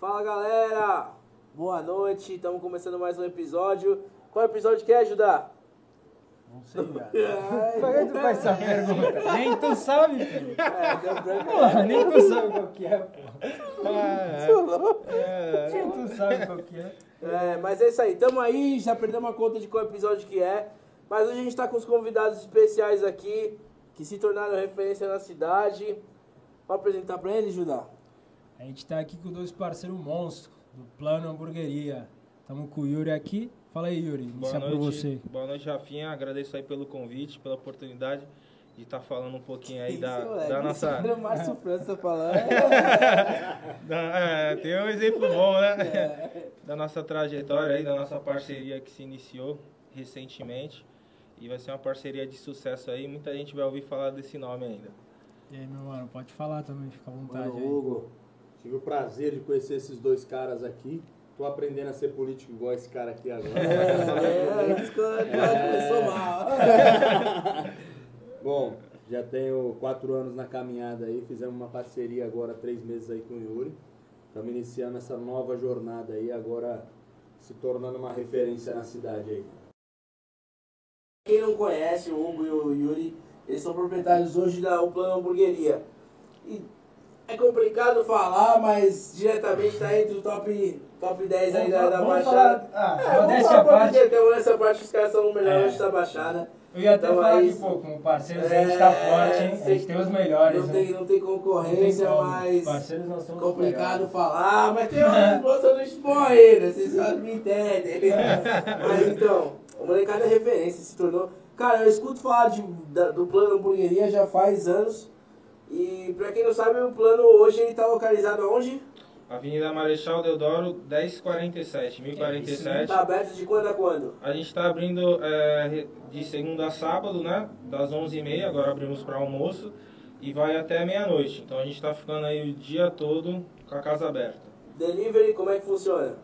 Fala galera, boa noite, estamos começando mais um episódio. Qual episódio que é, Judá? Não sei, cara. Por que tu faz essa pergunta? Nem tu sabe, filho. É, deu branco. Porra, nem tu sabe qual que é, pô. É, Nem tu sabe qual que é. É, mas é isso aí, tamo aí, já perdemos a conta de qual episódio que é. Mas hoje a gente tá com os convidados especiais aqui, que se tornaram referência na cidade. Pode apresentar pra eles, Judá? A gente tá aqui com dois parceiros monstros do Plano Hamburgueria. Tamo com o Yuri aqui. Fala aí, Yuri. Boa Iniciar por noite, você. boa noite, Rafinha. Agradeço aí pelo convite, pela oportunidade de estar falando um pouquinho aí da, Isso, moleque, da nossa. o Márcio França falando. é, tem um exemplo bom, né? Da nossa trajetória aí, da nossa parceria que se iniciou recentemente. E vai ser uma parceria de sucesso aí. Muita gente vai ouvir falar desse nome ainda. E aí, meu mano, pode falar também, fica à vontade Mano, aí. Hugo, tive o prazer de conhecer esses dois caras aqui. Tô aprendendo a ser político igual esse cara aqui agora. É, isso que começou mal. Bom, já tenho quatro anos na caminhada aí, fizemos uma parceria agora, três meses aí com o Yuri. Estamos iniciando essa nova jornada aí, agora se tornando uma referência na cidade aí. Quem não conhece o Hugo e o Yuri, eles são proprietários hoje da O Plano Hamburgueria. E é complicado falar, mas diretamente tá entre o top, top 10 aí da, da Baixada. falar- ah, é, vamos falar parte. porque tem nessa parte os caras são o melhor É. da Baixada. Eu ia até Então, falar é aqui, isso. pô, com parceiros a gente tá forte, hein? A gente tem os melhores, Não né? tem, não tem concorrência, Não tem mas complicado melhores. falar, mas tem umas moças no expor ainda, vocês só me entendem. mas então, o molecada é referência, se tornou. Cara, eu escuto falar de, da- do plano hamburgueria já faz anos. E pra quem não sabe, o plano hoje ele tá localizado aonde? Avenida Marechal Deodoro, 1047, Isso 1047. tá aberto de quando a quando? A gente está abrindo é, de segunda a sábado, né? Das 11h30, agora abrimos para almoço. E vai até meia-noite. Então a gente está ficando aí o dia todo com a casa aberta. Delivery, como é que funciona?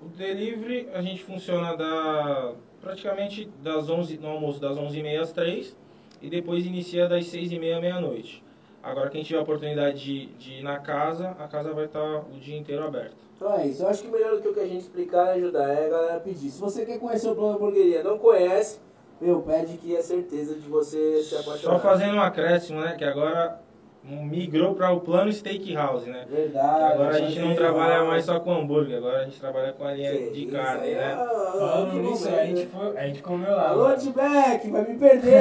O delivery a gente funciona da, praticamente das 11, no almoço das 11h30 às 3 e depois inicia das 6h30 à meia-noite. Agora quem tiver a oportunidade de, de ir na casa, a casa vai estar o dia inteiro aberta. Então é isso. Eu acho que melhor do que o que a gente explicar e ajudar é a galera pedir. Se você quer conhecer o plano hamburgueria, não conhece, meu, pede que é certeza de você se apaixonar. Só fazendo um acréscimo, né? Que agora migrou para o plano Steakhouse, né? Verdade. Agora a gente não Mas- trabalha mais só com hambúrguer, agora a gente trabalha com a linha Que de carne, aí, né? ah, ah, Falando nisso, a gente, né? foi, a gente comeu lá. Alô, mano. T-Back, vai me perder.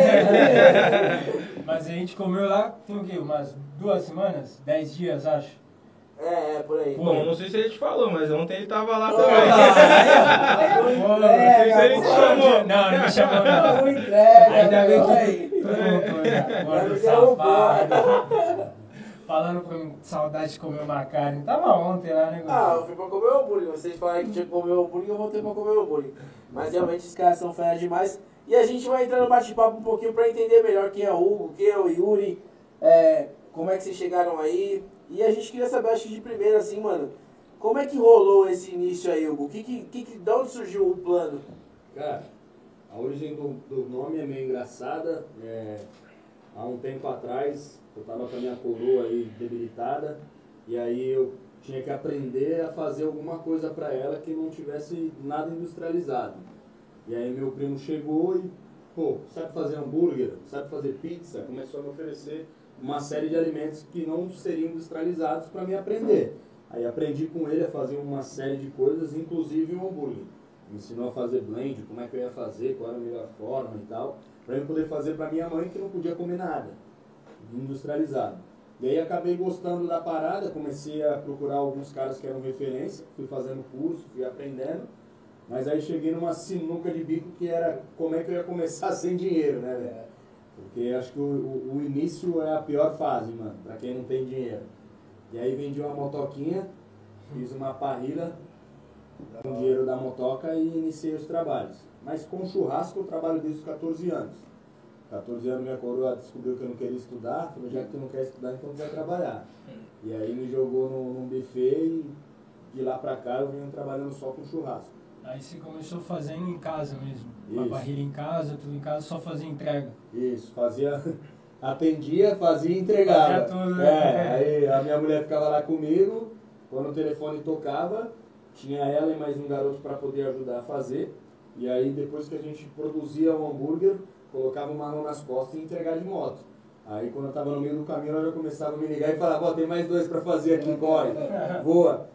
Mas a gente comeu lá, tem o quê? Umas duas semanas? Dez dias, acho. é, é, por aí. Bom, não sei se ele te falou, mas ontem ele tava lá Ah, também. Pô, não entrega, sei se ele te pô. chamou. Não, não me chamou não. Não Ainda bem não, que aí. né? Gordo Mas é safado. Falando com saudade de comer uma carne. Tava ontem lá, né, Ah, eu fui pra comer o hambúrguer. Vocês falaram que tinha que comer o hambúrguer, eu voltei pra comer o hambúrguer. Mas realmente os caras são fera demais. E a gente vai entrar no bate-papo um pouquinho pra entender melhor quem é o Hugo, quem é o Yuri, é, como é que vocês chegaram aí. E a gente queria saber, acho que de primeira, assim, mano, como é que rolou esse início aí, Hugo? Que, que, que- de onde surgiu o plano? Cara, a origem do, do nome é meio engraçada. É, há um tempo atrás, eu tava com a minha coroa aí debilitada, e aí eu tinha que aprender a fazer alguma coisa para ela que não tivesse nada industrializado. E aí meu primo chegou e, pô, sabe fazer hambúrguer, sabe fazer pizza, começou a me oferecer uma série de alimentos que não seriam industrializados para me aprender. Aí aprendi com ele a fazer uma série de coisas, inclusive o hambúrguer. Me ensinou a fazer blend, como é que eu ia fazer, qual era a melhor forma e tal, para eu poder fazer para minha mãe que não podia comer nada industrializado. E aí acabei gostando da parada, comecei a procurar alguns caras que eram referência, fui fazendo curso, fui aprendendo, mas aí cheguei numa sinuca de bico que era como é que eu ia começar sem dinheiro, né, velho? Porque acho que o, o, o início é a pior fase, mano, pra quem não tem dinheiro. E aí vendi uma motoquinha, fiz uma parrilha com dinheiro da motoca e iniciei os trabalhos. Mas com churrasco eu trabalho desde os 14 anos. 14 anos minha coroa descobriu que eu não queria estudar, falou, já que tu não quer estudar, então tu vai trabalhar. E aí me jogou num, num buffet e de lá pra cá eu venho trabalhando só com churrasco. Aí você começou fazendo em casa mesmo. Uma Isso. barrilha em casa, tudo em casa, só fazia entrega. Isso, fazia. Atendia, fazia e entregava. Fazia tudo, né? É, aí a minha mulher ficava lá comigo, Quando o telefone tocava, tinha ela e mais um garoto para poder ajudar a fazer. E aí depois que a gente produzia o hambúrguer, colocava uma mão nas costas e entregar de moto. Aí quando eu tava no meio do caminho, ela já começava a me ligar e falava, ó, tem mais dois para fazer aqui, corre, voa.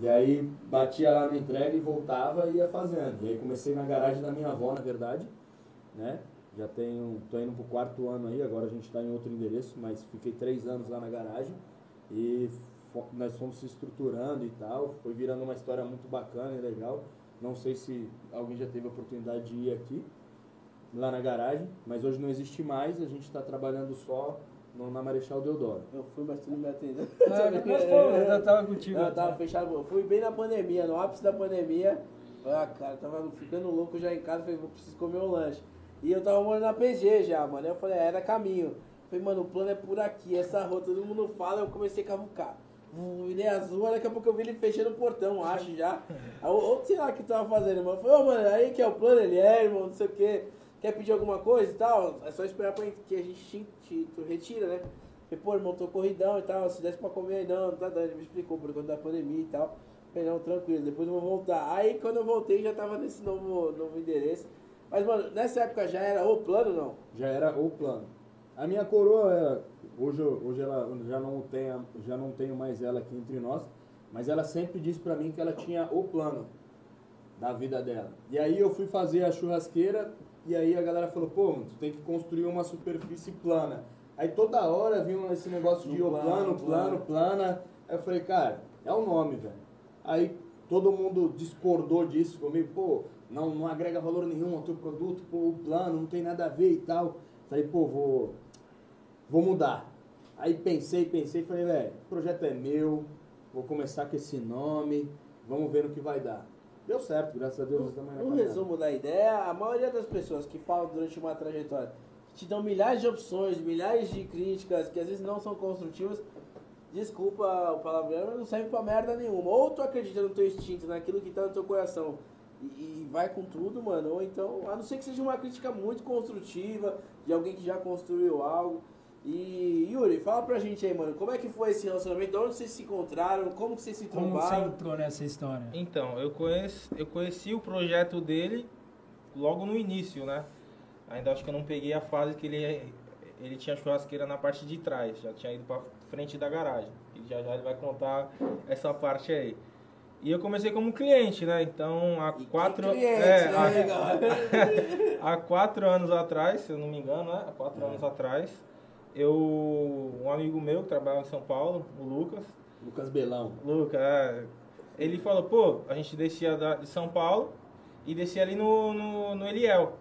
E aí batia lá na entrega e voltava e ia fazendo. E aí comecei na garagem da minha avó, na verdade, né? Já tenho, tô indo pro quarto ano aí, agora a gente está em outro endereço, mas fiquei três anos lá na garagem e nós fomos se estruturando e tal, foi virando uma história muito bacana e legal. Não sei se alguém já teve a oportunidade de ir aqui, lá na garagem, mas hoje não existe mais, a gente está trabalhando só no, na Marechal Deodoro. Eu fui, mas tu não me atendeu. Ah, depois foi, eu já tava contigo. Eu tava fechado. Eu fui bem na pandemia, no ápice da pandemia. Ah, cara, tava ficando louco já em casa. Falei, vou preciso comer um lanche. E eu tava morando na PG já, mano. Eu falei, é, era caminho. Falei, mano, o plano é por aqui, essa rua, todo mundo fala. Eu comecei a cavucar. Virei azul, daqui a pouco eu vi ele fechando o portão, acho já. Ou, sei lá o que tava fazendo, mano. Eu Falei, ô, mano, aí que é o plano? Ele é, irmão, não sei o quê. Quer pedir alguma coisa e tal? É só esperar pra que a gente te, te- retira, né? Falei, pô, irmão, tô corridão e tal, se desse pra comer aí, não, não tá dando. Ele me explicou por conta da pandemia e tal. Falei, não, tranquilo, depois eu vou voltar. Aí quando eu voltei já tava nesse novo, novo endereço. Mas, mano, nessa época já era o plano, não? já era o plano. A minha coroa, era- hoje, hoje ela já não tem, já não tenho mais ela aqui entre nós, mas ela sempre disse pra mim que ela tinha o plano da vida dela. E aí eu fui fazer a churrasqueira e aí a galera falou, pô, tu tem que construir uma superfície plana. Aí toda hora vinha esse negócio de plano, plano, plano, plana. Aí eu falei, cara, é o nome, velho. Aí todo mundo discordou disso comigo, pô, não, não agrega valor nenhum ao teu produto, pô, o plano não tem nada a ver e tal. Falei, pô, vou, vou mudar. Aí pensei, pensei, falei, velho, o projeto é meu, vou começar com esse nome, vamos ver no que vai dar. Deu certo, graças a Deus. Um caminhada. resumo da ideia, a maioria das pessoas que falam durante uma trajetória, que te dão milhares de opções, milhares de críticas, que às vezes não são construtivas, desculpa o palavrão, mas não serve pra merda nenhuma. Ou tu acredita no teu instinto, naquilo que tá no teu coração, e, e vai com tudo, mano, ou então, a não ser que seja uma crítica muito construtiva, de alguém que já construiu algo. E Yuri, fala pra gente aí, mano, como é que foi esse relacionamento? De onde vocês se encontraram? Como que vocês se Como você trombaram? entrou nessa história? Então, eu, conheci, eu conheci o projeto dele logo no início, né? Ainda acho que eu não peguei a fase que ele, ele tinha churrasqueira na parte de trás, já tinha ido pra frente da garagem. E já já ele vai contar essa parte aí. E eu comecei como cliente, né? Então, há E que quatro, cliente, é, né, há- legal? há quatro anos atrás, se eu não me engano, né? Há quatro anos atrás, eu um amigo meu que trabalha em São Paulo, o Lucas, Lucas Belão. Luca, é, ele falou, pô, a gente descia da- de São Paulo e descia ali no, no, no Eliel.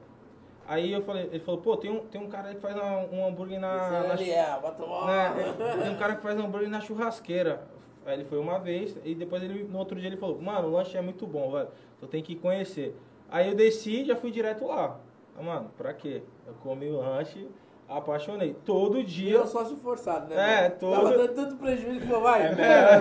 Aí eu falei, ele falou, pô, tem um, tem um cara aí que faz uma- um hambúrguer na. na ali, é, bota uma- né, tem um cara que faz hambúrguer na churrasqueira. Aí ele foi uma vez e depois ele, no outro dia ele falou, mano, o lanche é muito bom, velho. Tu tem que conhecer. Aí eu desci e já fui direto lá. Mano, pra quê? Eu comi o lanche, apaixonei. Todo dia. Virou sócio forçado, né? É, todo- Tava dando tanto prejuízo que falou, vai. É,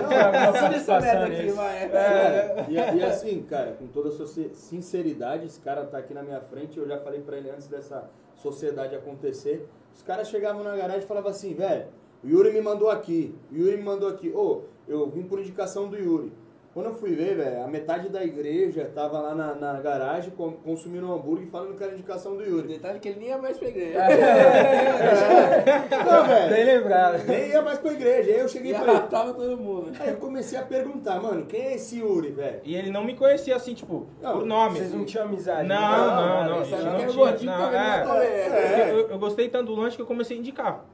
Assina essa merda aqui, vai. É, e, e assim, cara, com toda a sincer- sinceridade, esse cara tá aqui na minha frente, eu já falei pra ele antes dessa sociedade acontecer. Os caras chegavam na garagem e falavam assim, velho, o Yuri me mandou aqui, o Yuri me mandou aqui. Ô, eu vim por indicação do Yuri. Quando eu fui ver, velho, a metade da igreja tava lá na, na garagem com- consumindo um hambúrguer e falando que era indicação do Yuri. detalhe é que ele nem ia mais pra igreja. Não, velho, Bem lembrado. nem ia mais pra igreja. Aí eu cheguei e falei, arrastava todo mundo. aí eu comecei a perguntar, mano, quem é esse Yuri, velho? E ele não me conhecia assim, tipo, Não, por nome. Vocês não tinham amizade? Não, né? não, não. Ele a gente sabia não que era tinha- gordinho não, é. é. Eu, eu gostei tanto do lanche que eu comecei a indicar.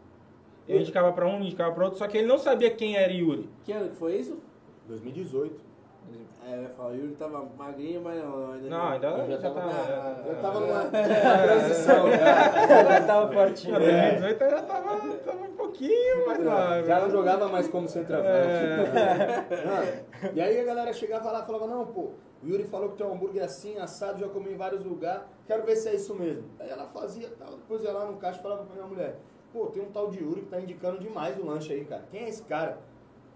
Eu indicava pra um, indicava pra outro, só que ele não sabia quem era Yuri. Que ano que foi isso? 2018. É, eu ia falar, o Yuri tava magrinho, mas não, ainda Não, ainda Eu já, tava- tava. Eu tava numa, numa transição já. Tava fortinho. Em né? 2018 eu já tava, tava um pouquinho mais lá. Já não jogava mais como centroavante. É. Não. E aí a galera chegava lá e falava, não, pô, o Yuri falou que tem um hambúrguer assim, assado, já comi em vários lugares, quero ver se é isso mesmo. Aí ela fazia tal, depois ia lá no caixa e falava pra minha mulher, pô, tem um tal de Yuri que tá indicando demais o lanche aí, cara. Quem é esse cara?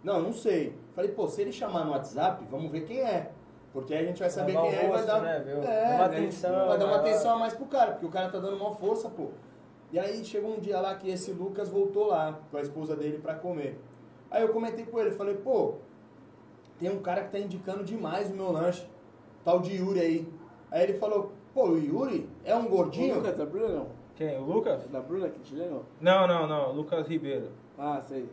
Não, não sei. Falei, pô, se ele chamar no WhatsApp, vamos ver quem é. Porque aí a gente vai saber Dar um quem é e vai dar, né? É, Dar uma né? atenção, vai dar uma vai- atenção a mais pro cara, porque o cara tá dando uma força, pô. E aí chegou um dia lá que esse Lucas voltou lá com a esposa dele pra comer. Aí eu comentei com ele, falei, pô, tem um cara que tá indicando demais o meu lanche, tal de Yuri aí. Aí ele falou, pô, o Yuri é um O gordinho? Lucas da Bruna não? Quem? O Lucas? Da Bruna que te lembra? Não, não, não. Lucas Ribeiro. Ah, sei.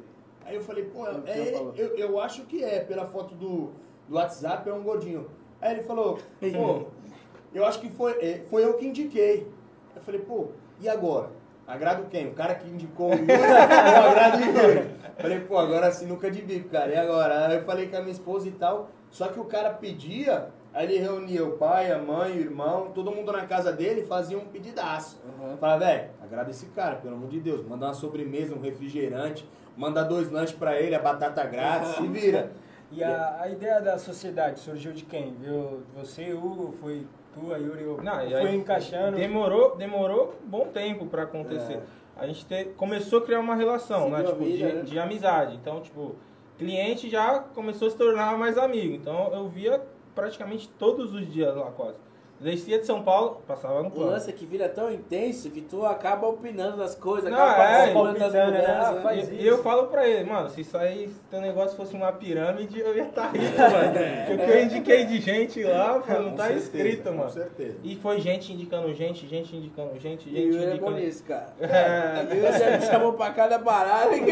Aí eu falei, pô, é ele? Eu, eu acho que é, pela foto do, do WhatsApp, é um gordinho. Aí ele falou, pô, eu acho que foi, é, foi eu que indiquei. Eu falei, pô, e agora? Agrado quem? O cara que indicou o Yuri ou agrado o Yuri? Falei, pô, agora assim nunca de bico, cara. E agora? Aí eu falei com a minha esposa e tal. Só que o cara pedia, aí ele reunia o pai, a mãe, o irmão, todo mundo na casa dele fazia um pedidaço. Uhum. Fala, velho, agrada esse cara, pelo amor de Deus. Manda uma sobremesa, um refrigerante, manda dois lanches pra ele, a batata grátis, se vira. E a, a ideia da sociedade surgiu de quem? Viu? Você, Hugo, foi tu, a Yuri, ou Não, e foi aí encaixando? Demorou, demorou um bom tempo pra acontecer. A gente te- começou a criar uma relação, né? Tipo, vida, de, né? de amizade. Então, tipo, cliente já começou a se tornar mais amigo. Então eu via praticamente todos os dias lá quase. Descia de São Paulo, passava no O plano. lance é que vira tão intenso que tu acaba opinando nas coisas, Não, acaba é, participando das palpitando, né? mudanças. E isso. e eu falo pra ele, mano, se isso aí, se teu negócio fosse uma pirâmide, eu ia estar rico, mano. Porque o que eu indiquei de gente lá, pô, não Com tá certeza, escrito, Com mano. certeza. E foi gente indicando gente, gente indicando gente, E o gente Yuri é bom indicando. nisso, cara. É. Yuri já me chamou pra cada parada que...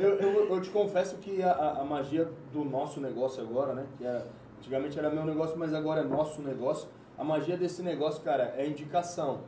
Eu, eu, eu te confesso que a, a- a magia do nosso negócio agora, né? Que era- antigamente era meu negócio, mas agora é nosso negócio. A magia desse negócio, cara, é indicação.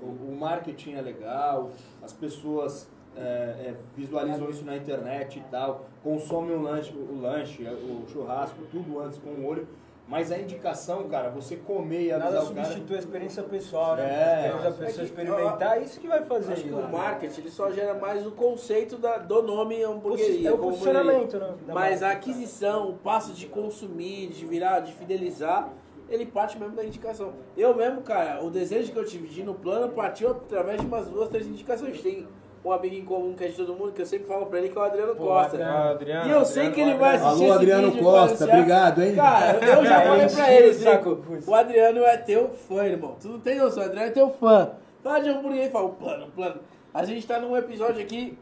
O, o marketing é legal, as pessoas é, é, visualizam isso na internet e tal, consomem o lanche, o lanche, o churrasco, tudo antes com o olho. Mas a indicação, cara, você comer e avisar Nada o cara. substitui a experiência pessoal, né? É. Depois a pessoa É experimentar, é isso que vai fazer. Acho que lá, o né? marketing ele só gera mais o conceito da, do nome É hamburgueria. o como posicionamento, né? Mas a aquisição, o passo de consumir, de virar, de fidelizar, ele parte mesmo da indicação. Eu mesmo, cara, o desejo que eu tive de ir no plano partiu através de umas duas, três indicações. Tem um amigo em comum que é de todo mundo, que eu sempre falo pra ele, que é o Adriano Pô, Costa. Adriano. Adriano, E eu sei Adriano, que ele vai assistir Alô, esse Adriano Costa, obrigado, hein? Cara, eu já falei pra ele, Zico, o Adriano é teu fã, irmão. Tu não tem noção, o Adriano é teu fã. Fala de hambúrguer e fala, o plano, o plano. A gente tá num episódio aqui,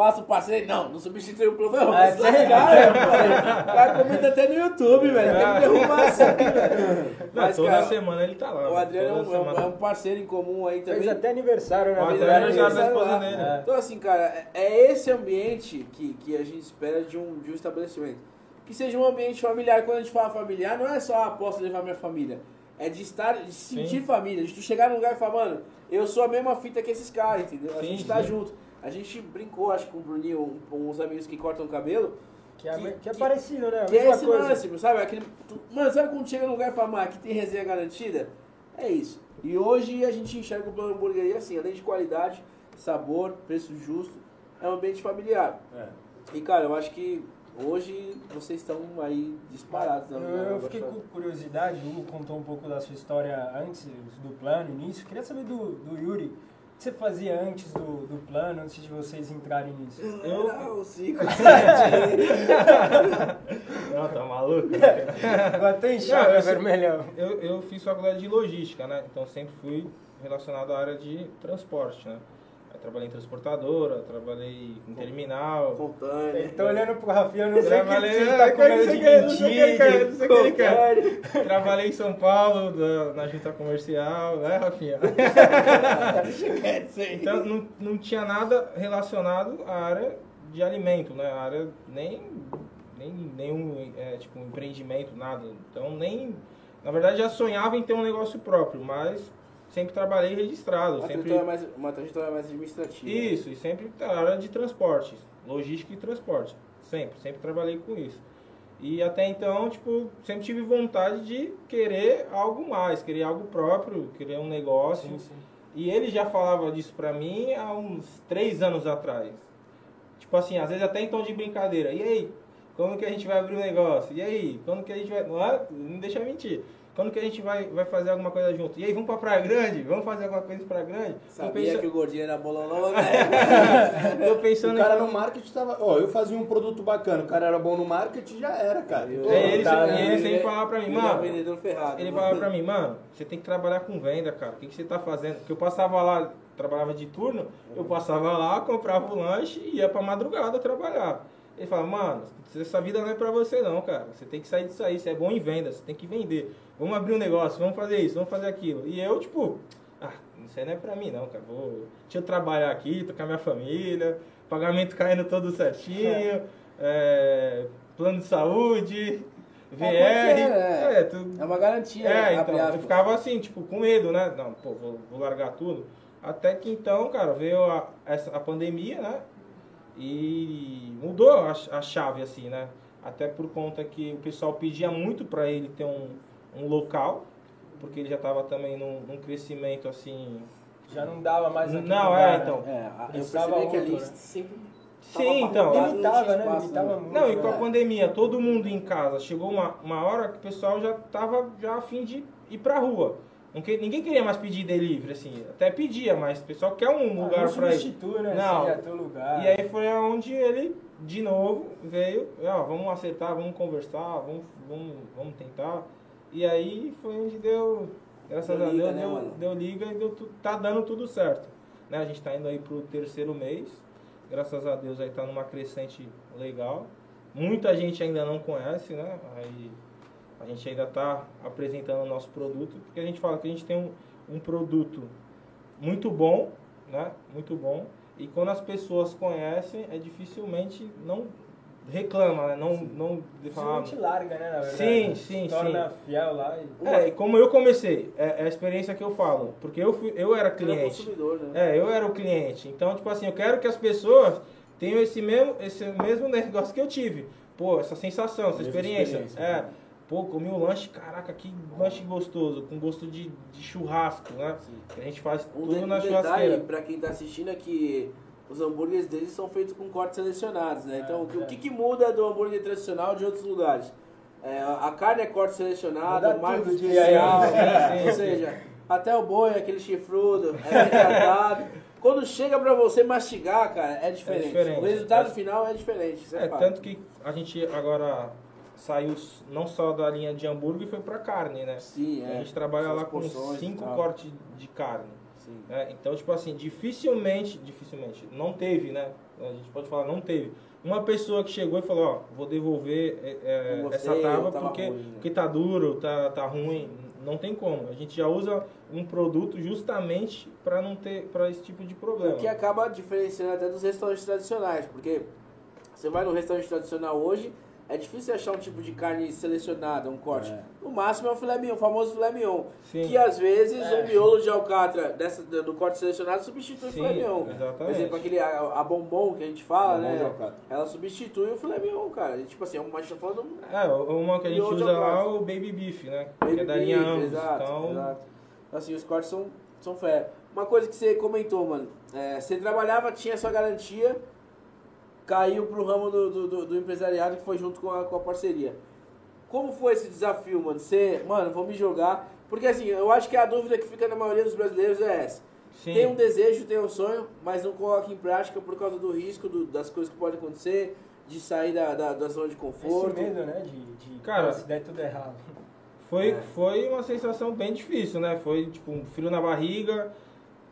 passa o parceiro, não, não substitui o Ah, mas sério? cara, o cara comenta até no YouTube, velho. Tem que derrubar isso aqui, velho. Mas, toda cara, semana ele tá lá. o Adriano é um, é um- é um parceiro em comum aí também. Fez até aniversário, né? Até aniversário da aniversário esposa dele. É. Então, assim, cara, é- é esse ambiente que, que a gente espera de um, de um estabelecimento. Que seja um ambiente familiar. Quando a gente fala familiar, não é só, ah, posso levar minha família. É de estar, de se sentir Sim. família. De tu chegar num lugar e falar, mano, eu sou a mesma fita que esses caras, entendeu? A Sim, gente tá junto. A gente brincou, acho que com o Bruninho, com uns amigos que cortam o cabelo. Que é, Que- que é parecido, né? A Que é mesma esse coisa. lance, sabe? Aquele, tu- mano, sabe quando chega num lugar e fala, mano, aqui tem resenha garantida? É isso. E hoje a gente enxerga o plano hamburgueria assim, além de qualidade, sabor, preço justo, é um ambiente familiar. É. E cara, eu acho que hoje vocês estão aí disparados. Eu, né? eu fiquei com curiosidade, o Hugo contou um pouco da sua história antes do plano, início. Queria saber do, do Yuri, que você fazia antes do, do plano, antes de vocês entrarem nisso? Eu não, cinco, Não, tá maluco? Bateu em chave, Não, vermelhão. Eu, eu fiz faculdade de logística, né? Então sempre fui relacionado à área de transporte, né? Trabalhei em transportadora, trabalhei em terminal. Contando. Ele tá olhando pro Rafinha, eu não sei o que Trabalhei, ele tá com medo de que- não sei o que ele quer, mentir. não sei o que ele quer. Trabalhei em São Paulo, da- na junta comercial, né, Rafinha? Então não, não tinha nada relacionado à área de alimento, né? A área nem, nem nenhum é, tipo, empreendimento, nada. Então nem. Na verdade já sonhava em ter um negócio próprio, mas sempre trabalhei registrado. Uma Sempre... trajetória mais, uma trajetória mais administrativa. Isso, e sempre na área de transporte, logística e transporte. Sempre, sempre trabalhei com isso. E até então, tipo, sempre tive vontade de querer algo mais, querer algo próprio, querer um negócio. Sim, sim. E ele já falava disso pra mim há uns três anos atrás. Tipo assim, às vezes até em tom de brincadeira. E aí, como que a gente vai abrir um negócio? E aí, quando que a gente vai. Não, é? não deixa mentir. Quando que a gente vai, vai fazer alguma coisa junto? E aí, vamos pra Praia Grande? Vamos fazer alguma coisa Praia Grande? Tô Sabia pensando, que o gordinho era bololô, né? tô O pensando cara em... no marketing tava. Ó, eu fazia um produto bacana, o cara era bom no marketing, já era, cara. Eu- É, ele, tá, sempre- né? e ele sempre falava pra mim, Ele mano. vendedor ferrado. Ele mano. falava pra mim, mano, você tem que trabalhar com venda, cara. O que, que você tá fazendo? Porque eu passava lá, trabalhava de turno, eu passava lá, comprava o lanche e ia pra madrugada trabalhar. Ele fala, mano, essa vida não é pra você não, cara. Você tem que sair disso aí, você é bom em venda, você tem que vender. Vamos abrir um negócio, vamos fazer isso, vamos fazer aquilo. E eu, tipo, ah, isso aí não é pra mim não, cara. Vou, deixa eu trabalhar aqui, tocar minha família, pagamento caindo todo certinho, é, plano de saúde, VR. É, é. É, tu- É uma garantia. é, então, eu ficava assim, tipo, com medo, né? Não, pô, vou, vou largar tudo. Até que então, cara, veio a, essa, a pandemia, né? E mudou a, a chave, assim, né? Até por conta que o pessoal pedia muito pra ele ter um, um local, porque ele já tava também num, num crescimento, assim... Já não dava mais Não, lugar, é, né? então. É, eu Precisava percebi que ali né? sempre. Sim, então. não Limitava, né? Limitava né? muito. Não, e com a É. pandemia, todo mundo em casa, chegou uma, uma hora que o pessoal já tava já a fim de ir pra rua. Ninguém queria mais pedir delivery, assim. Até pedia, mas o pessoal quer um Ah, lugar não pra ir. substitui, né? Não. Lugar. E aí foi onde ele, de novo, veio, ó, vamos acertar, vamos conversar, vamos, vamos, vamos tentar. E aí foi onde deu, graças Deu a liga, Deus, né, deu, mano? deu liga e deu, tá dando tudo certo. Né? A gente tá indo aí pro terceiro mês, graças a Deus aí tá numa crescente legal. Muita gente ainda não conhece, né? Aí a gente ainda tá apresentando o nosso produto, porque a gente fala que a gente tem um, um produto muito bom, né? Muito bom. E quando as pessoas conhecem, é dificilmente não reclama, né? Não, não de falar. Dificilmente larga, né? Na verdade. Sim, sim, Se torna sim. fiel lá e... É, e como eu comecei, é, é a experiência que eu falo, porque eu fui, eu era cliente. consumidor, né? É, eu era o cliente. Então, tipo assim, eu quero que as pessoas tenham esse mesmo, esse mesmo negócio que eu tive. Pô, essa sensação, essa experiência. experiência, É. né? Pô, comi um lanche, caraca, que lanche gostoso, com gosto de, de churrasco, né? Que a gente faz Um, tudo de- na um detalhe churrasqueira. pra quem tá assistindo é que os hambúrgueres deles são feitos com cortes selecionados, né? Então, o que- o que, que muda do hambúrguer tradicional de outros lugares? É, a carne é corte selecionado, tudo de especial. Sim, ou sim. seja, até o boi, aquele chifrudo, é bem tratado. Quando chega pra você mastigar, cara, é diferente. diferente. O resultado É- final é diferente. É, É, tanto que a gente agora saiu não só da linha de hambúrguer e foi pra carne, né? Sim, é. A gente trabalha Essas lá com cinco cortes de carne. Né? Então, tipo assim, dificilmente, dificilmente, não teve, né? A gente pode falar, não teve. Uma pessoa que chegou e falou, ó, vou devolver é, é, Não essa gostei, tábua tava porque, ruim, né? porque tá duro, tá, tá ruim. Não tem como. A gente já usa um produto justamente para não ter para esse tipo de problema. O que acaba diferenciando até dos restaurantes tradicionais, porque você vai no restaurante tradicional hoje, é difícil achar um tipo de carne selecionada, um corte. É. No máximo é o filé mignon, o famoso filé mignon. Sim. Que às vezes É. o miolo de alcatra dessa, do corte selecionado substitui o Sim, filé mignon. Por exatamente. exemplo, aquele a, a bombom que a gente fala, Bombom de né? alcatra. Ela substitui o filé mignon, cara. E, tipo assim, é uma a gente tá falando É, uma que a gente usa lá é o baby beef, né? Baby que é da beef, linha Angus. Exato, então, exato. Assim, os cortes são, são fé. Uma coisa que você comentou, mano. é, você trabalhava, tinha sua garantia, caiu pro ramo do, do, do- do empresariado que foi junto com a, com a parceria. Como foi esse desafio, mano? Você, mano, vou me jogar. Porque assim, eu acho que a dúvida que fica na maioria dos brasileiros é essa. sim. Tem um desejo, tem um sonho, mas não coloca em prática por causa do risco, do- das coisas que podem acontecer, de sair da, da, da zona de Esse conforto. medo, né? De, de Cara, se der tudo errado. Foi, É. foi uma sensação bem difícil, né? Foi tipo um frio na barriga,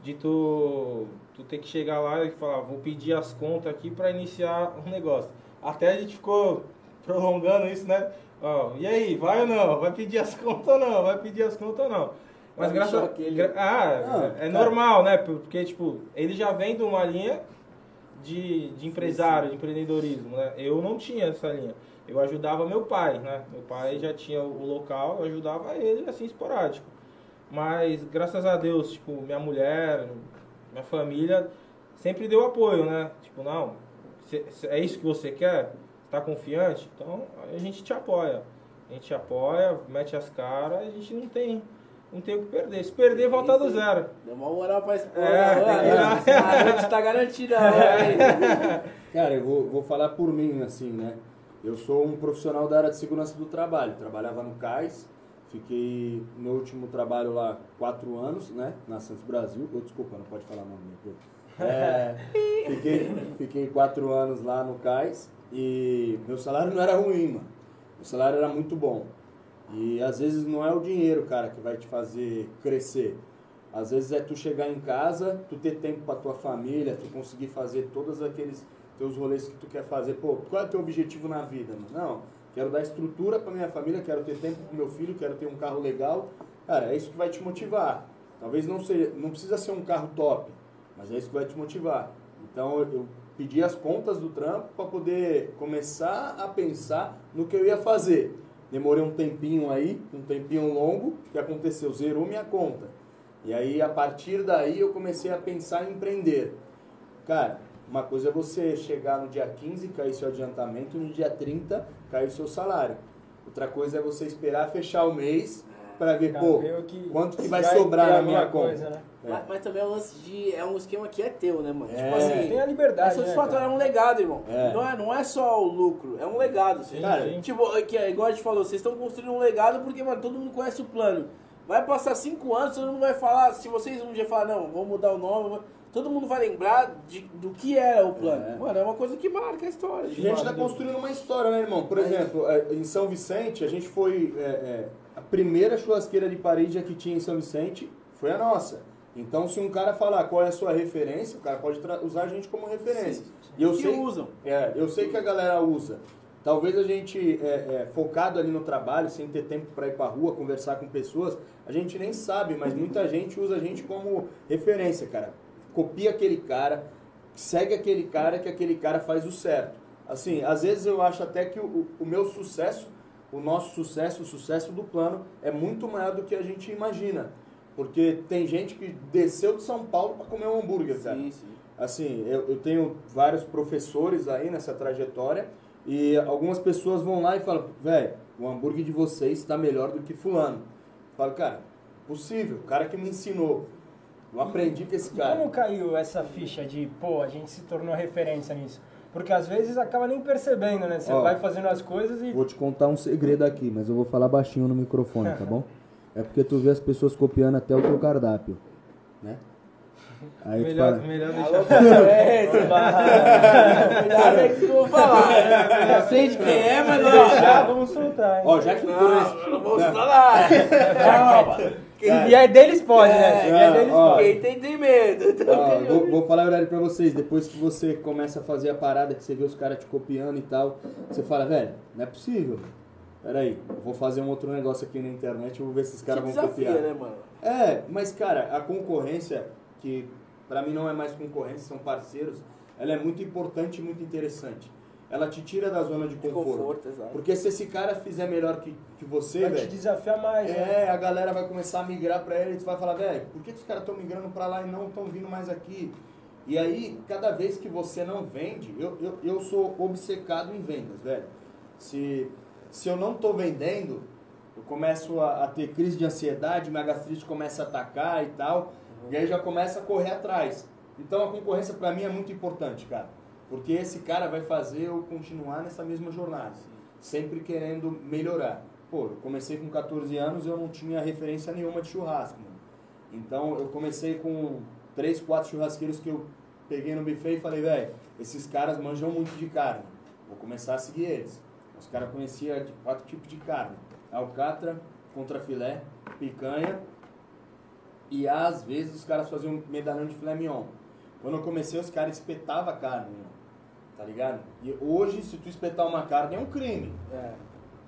de tu, tu ter que chegar lá e falar, vou pedir as contas aqui para iniciar um negócio. Até a gente ficou prolongando isso, né? Ó, e aí, vai ou não? Vai pedir as contas ou não? Vai pedir as contas ou não? Mas graças a gra- Ah, Não, é cara. normal, né? Porque, tipo, ele já vem de uma linha de, de empresário, de empreendedorismo, né? Eu não tinha essa linha. Eu ajudava meu pai, né? Meu pai já tinha o local, eu ajudava ele, assim, esporádico. Mas, graças a Deus, tipo, minha mulher, minha família sempre deu apoio, né? Tipo, não, cê- cê- é isso que você quer? Tá confiante? Então, a gente te apoia. A gente te apoia, mete as caras, a gente não tem, não tem o que perder. Se perder, volta do zero. Deu uma moral pra esposa. É, Olha, a tá garantida. né? Cara, eu vou, vou falar por mim, assim, né? Eu sou um profissional da área de segurança do trabalho. Trabalhava no CAIS, fiquei no último trabalho lá quatro anos, né? Na Santos Brasil. Oh, desculpa, não pode falar nome. Né? É, fiquei, fiquei quatro anos lá no CAIS e meu salário não era ruim, mano. Meu salário era muito bom. E às vezes não é o dinheiro, cara, que vai te fazer crescer. Às vezes é tu chegar em casa, tu ter tempo pra tua família, tu conseguir fazer todos aqueles teus rolês que tu quer fazer. Pô, qual é o teu objetivo na vida, mano? Não, quero dar estrutura pra minha família, quero ter tempo com meu filho, quero ter um carro legal. Cara, é isso que vai te motivar. Talvez não seja, não precisa ser um carro top, mas é isso que vai te motivar. Então eu, pedi as contas do trampo para poder começar a pensar no que eu ia fazer. Demorei um tempinho aí, um tempinho longo, que aconteceu? Zerou minha conta. E aí, a partir daí, eu comecei a pensar em empreender. Cara, uma coisa é você chegar no dia 15, cair seu adiantamento, no dia 30, cair seu salário. Outra coisa é você esperar fechar o mês para ver, Pra pô, ver o que- quanto que vai sobrar na minha conta. coisa, né? É. Mas, mas também é um lance de. É um esquema que é teu, né, mano? É. Tipo assim. Tem a liberdade, É né, satisfatório, é cara? um legado, irmão. É. Não, é, não é só o lucro, é um legado. Sim, Cara, sim. Tipo, é que é igual a gente falou, vocês estão construindo um legado porque, mano, todo mundo conhece o plano. Vai passar cinco anos, todo mundo vai falar, se vocês um dia falar, não, vamos mudar o nome, todo mundo vai lembrar de, do que era o plano. É. Mano, é uma coisa que marca a história. A gente está construindo uma história, né, irmão? Por É exemplo, é, em São Vicente, a gente foi. é, é, a primeira churrasqueira de parede que tinha em São Vicente foi a nossa. Então, se um cara falar qual é a sua referência, o cara pode usar a gente como referência. E eu que sei, usam. é, eu sei que a galera usa. Talvez a gente, é, é, focado ali no trabalho, sem ter tempo para ir para rua, conversar com pessoas, a gente nem sabe, mas muita gente usa a gente como referência, cara. Copia aquele cara, segue aquele cara, que aquele cara faz o certo. Assim, às vezes eu acho até que o, o meu sucesso, o nosso sucesso, o sucesso do plano é muito maior do que a gente imagina. Porque tem gente que desceu de São Paulo para comer um hambúrguer, cara. Sim, sim. Assim, eu, eu tenho vários professores aí nessa trajetória e algumas pessoas vão lá e falam, velho, o hambúrguer de vocês está melhor do que fulano. Eu falo, cara, possível, o cara que me ensinou. Eu aprendi com esse E cara. como caiu essa ficha de, pô, a gente se tornou referência nisso? Porque às vezes acaba nem percebendo, né? Você Ó. vai fazendo as coisas e. Vou te contar um segredo aqui, mas eu vou falar baixinho no microfone, tá bom? É porque tu vê as pessoas copiando até o teu cardápio, né? Aí tu Melhor, fala, melhor Alô, deixar. concorrente. Cuidado aí que eu vou falar. Já sei de quem é, mas Já, não. vamos soltar, hein? Ó, já que Não, eu não vou falar. Calma. Se vier deles, pode, né? Se É, vier deles, ó. pode. Quem tem, tem medo. Então, Ó, quem- vou, vou falar a verdade pra vocês, depois que você começa a fazer a parada, que você vê os caras te copiando e tal, você fala, velho, não é possível. Peraí, eu vou fazer um outro negócio aqui na internet, eu vou ver se esses caras vão desafia, copiar. né, mano? É, mas cara, a concorrência, que pra mim não é mais concorrência, são parceiros, ela é muito importante e muito interessante. Ela te tira da zona de De conforto. conforto, exato. Porque se esse cara fizer melhor que, que você, Vai te velho, desafiar mais, né? é, a galera vai começar a migrar pra ele e você vai falar, velho, por que, que os caras estão migrando pra lá e não estão vindo mais aqui? E aí, cada vez que você não vende, eu, eu, eu sou obcecado em vendas, velho. Se, se eu não tô vendendo, eu começo a, a ter crise de ansiedade, minha gastrite começa a atacar e tal, e aí já começa a correr atrás. Então a concorrência pra mim é muito importante, cara. Porque esse cara vai fazer eu continuar nessa mesma jornada, sempre querendo melhorar. Pô, eu comecei com 14 anos eu não tinha referência nenhuma de churrasco, mano. Então eu comecei com três, quatro churrasqueiros que eu peguei no buffet e falei, velho, esses caras manjam muito de carne. Vou começar a seguir eles. Os caras conheciam quatro tipos de carne. Alcatra, contrafilé, picanha e às vezes os caras faziam medalhão de filé mignon. Quando eu comecei, os caras espetavam a carne, meu. tá ligado? E hoje, se tu espetar uma carne, é um crime. É.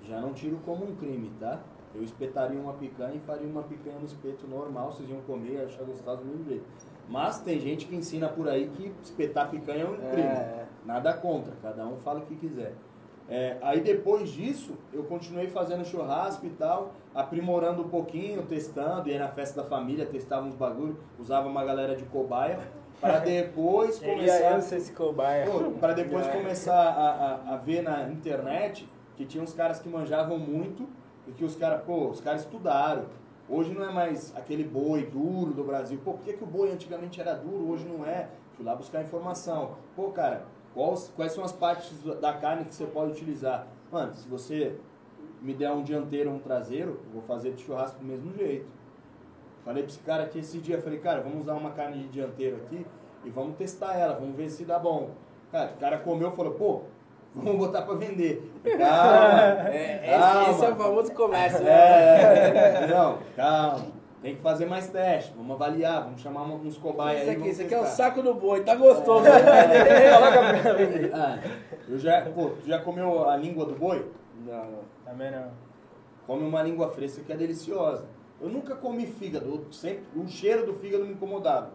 Já não tiro como um crime, tá? Eu espetaria uma picanha e faria uma picanha no espeto normal, vocês iam comer e achar gostoso do mesmo jeito. Mas tem gente que ensina por aí que espetar picanha é um crime. É. Nada contra, cada um fala o que quiser. É, aí depois disso, eu continuei fazendo churrasco e tal, aprimorando um pouquinho, testando, ia na festa da família, testava uns bagulho, usava uma galera de cobaia, para depois começar eu esse cobaia. para depois É. começar a, a, a ver na internet que tinha uns caras que manjavam muito e que os caras, pô, os caras estudaram. Hoje não é mais aquele boi duro do Brasil. Pô, por que, que o boi antigamente era duro, hoje não é? Fui lá buscar informação. Pô, cara, quais, quais são as partes da carne que você pode utilizar? Mano, se você me der um dianteiro ou um traseiro, eu vou fazer de churrasco do mesmo jeito. Falei pra esse cara aqui esse dia, falei, cara, vamos usar uma carne de dianteiro aqui e vamos testar ela, vamos ver se dá bom. Cara, o cara comeu e falou, pô, vamos botar pra vender. Calma. É, esse, calma. esse é o famoso comércio, né? É, não, calma. Tem que fazer mais teste, vamos avaliar, vamos chamar uns cobaias Isso aí. aqui, isso aqui é o saco do boi, tá gostoso. É. né? Pra mim. Ah, eu já, pô, tu já comeu a língua do boi? Não. Também não. Come uma língua fresca que é deliciosa. Eu nunca comi fígado, sempre, o cheiro do fígado me incomodava.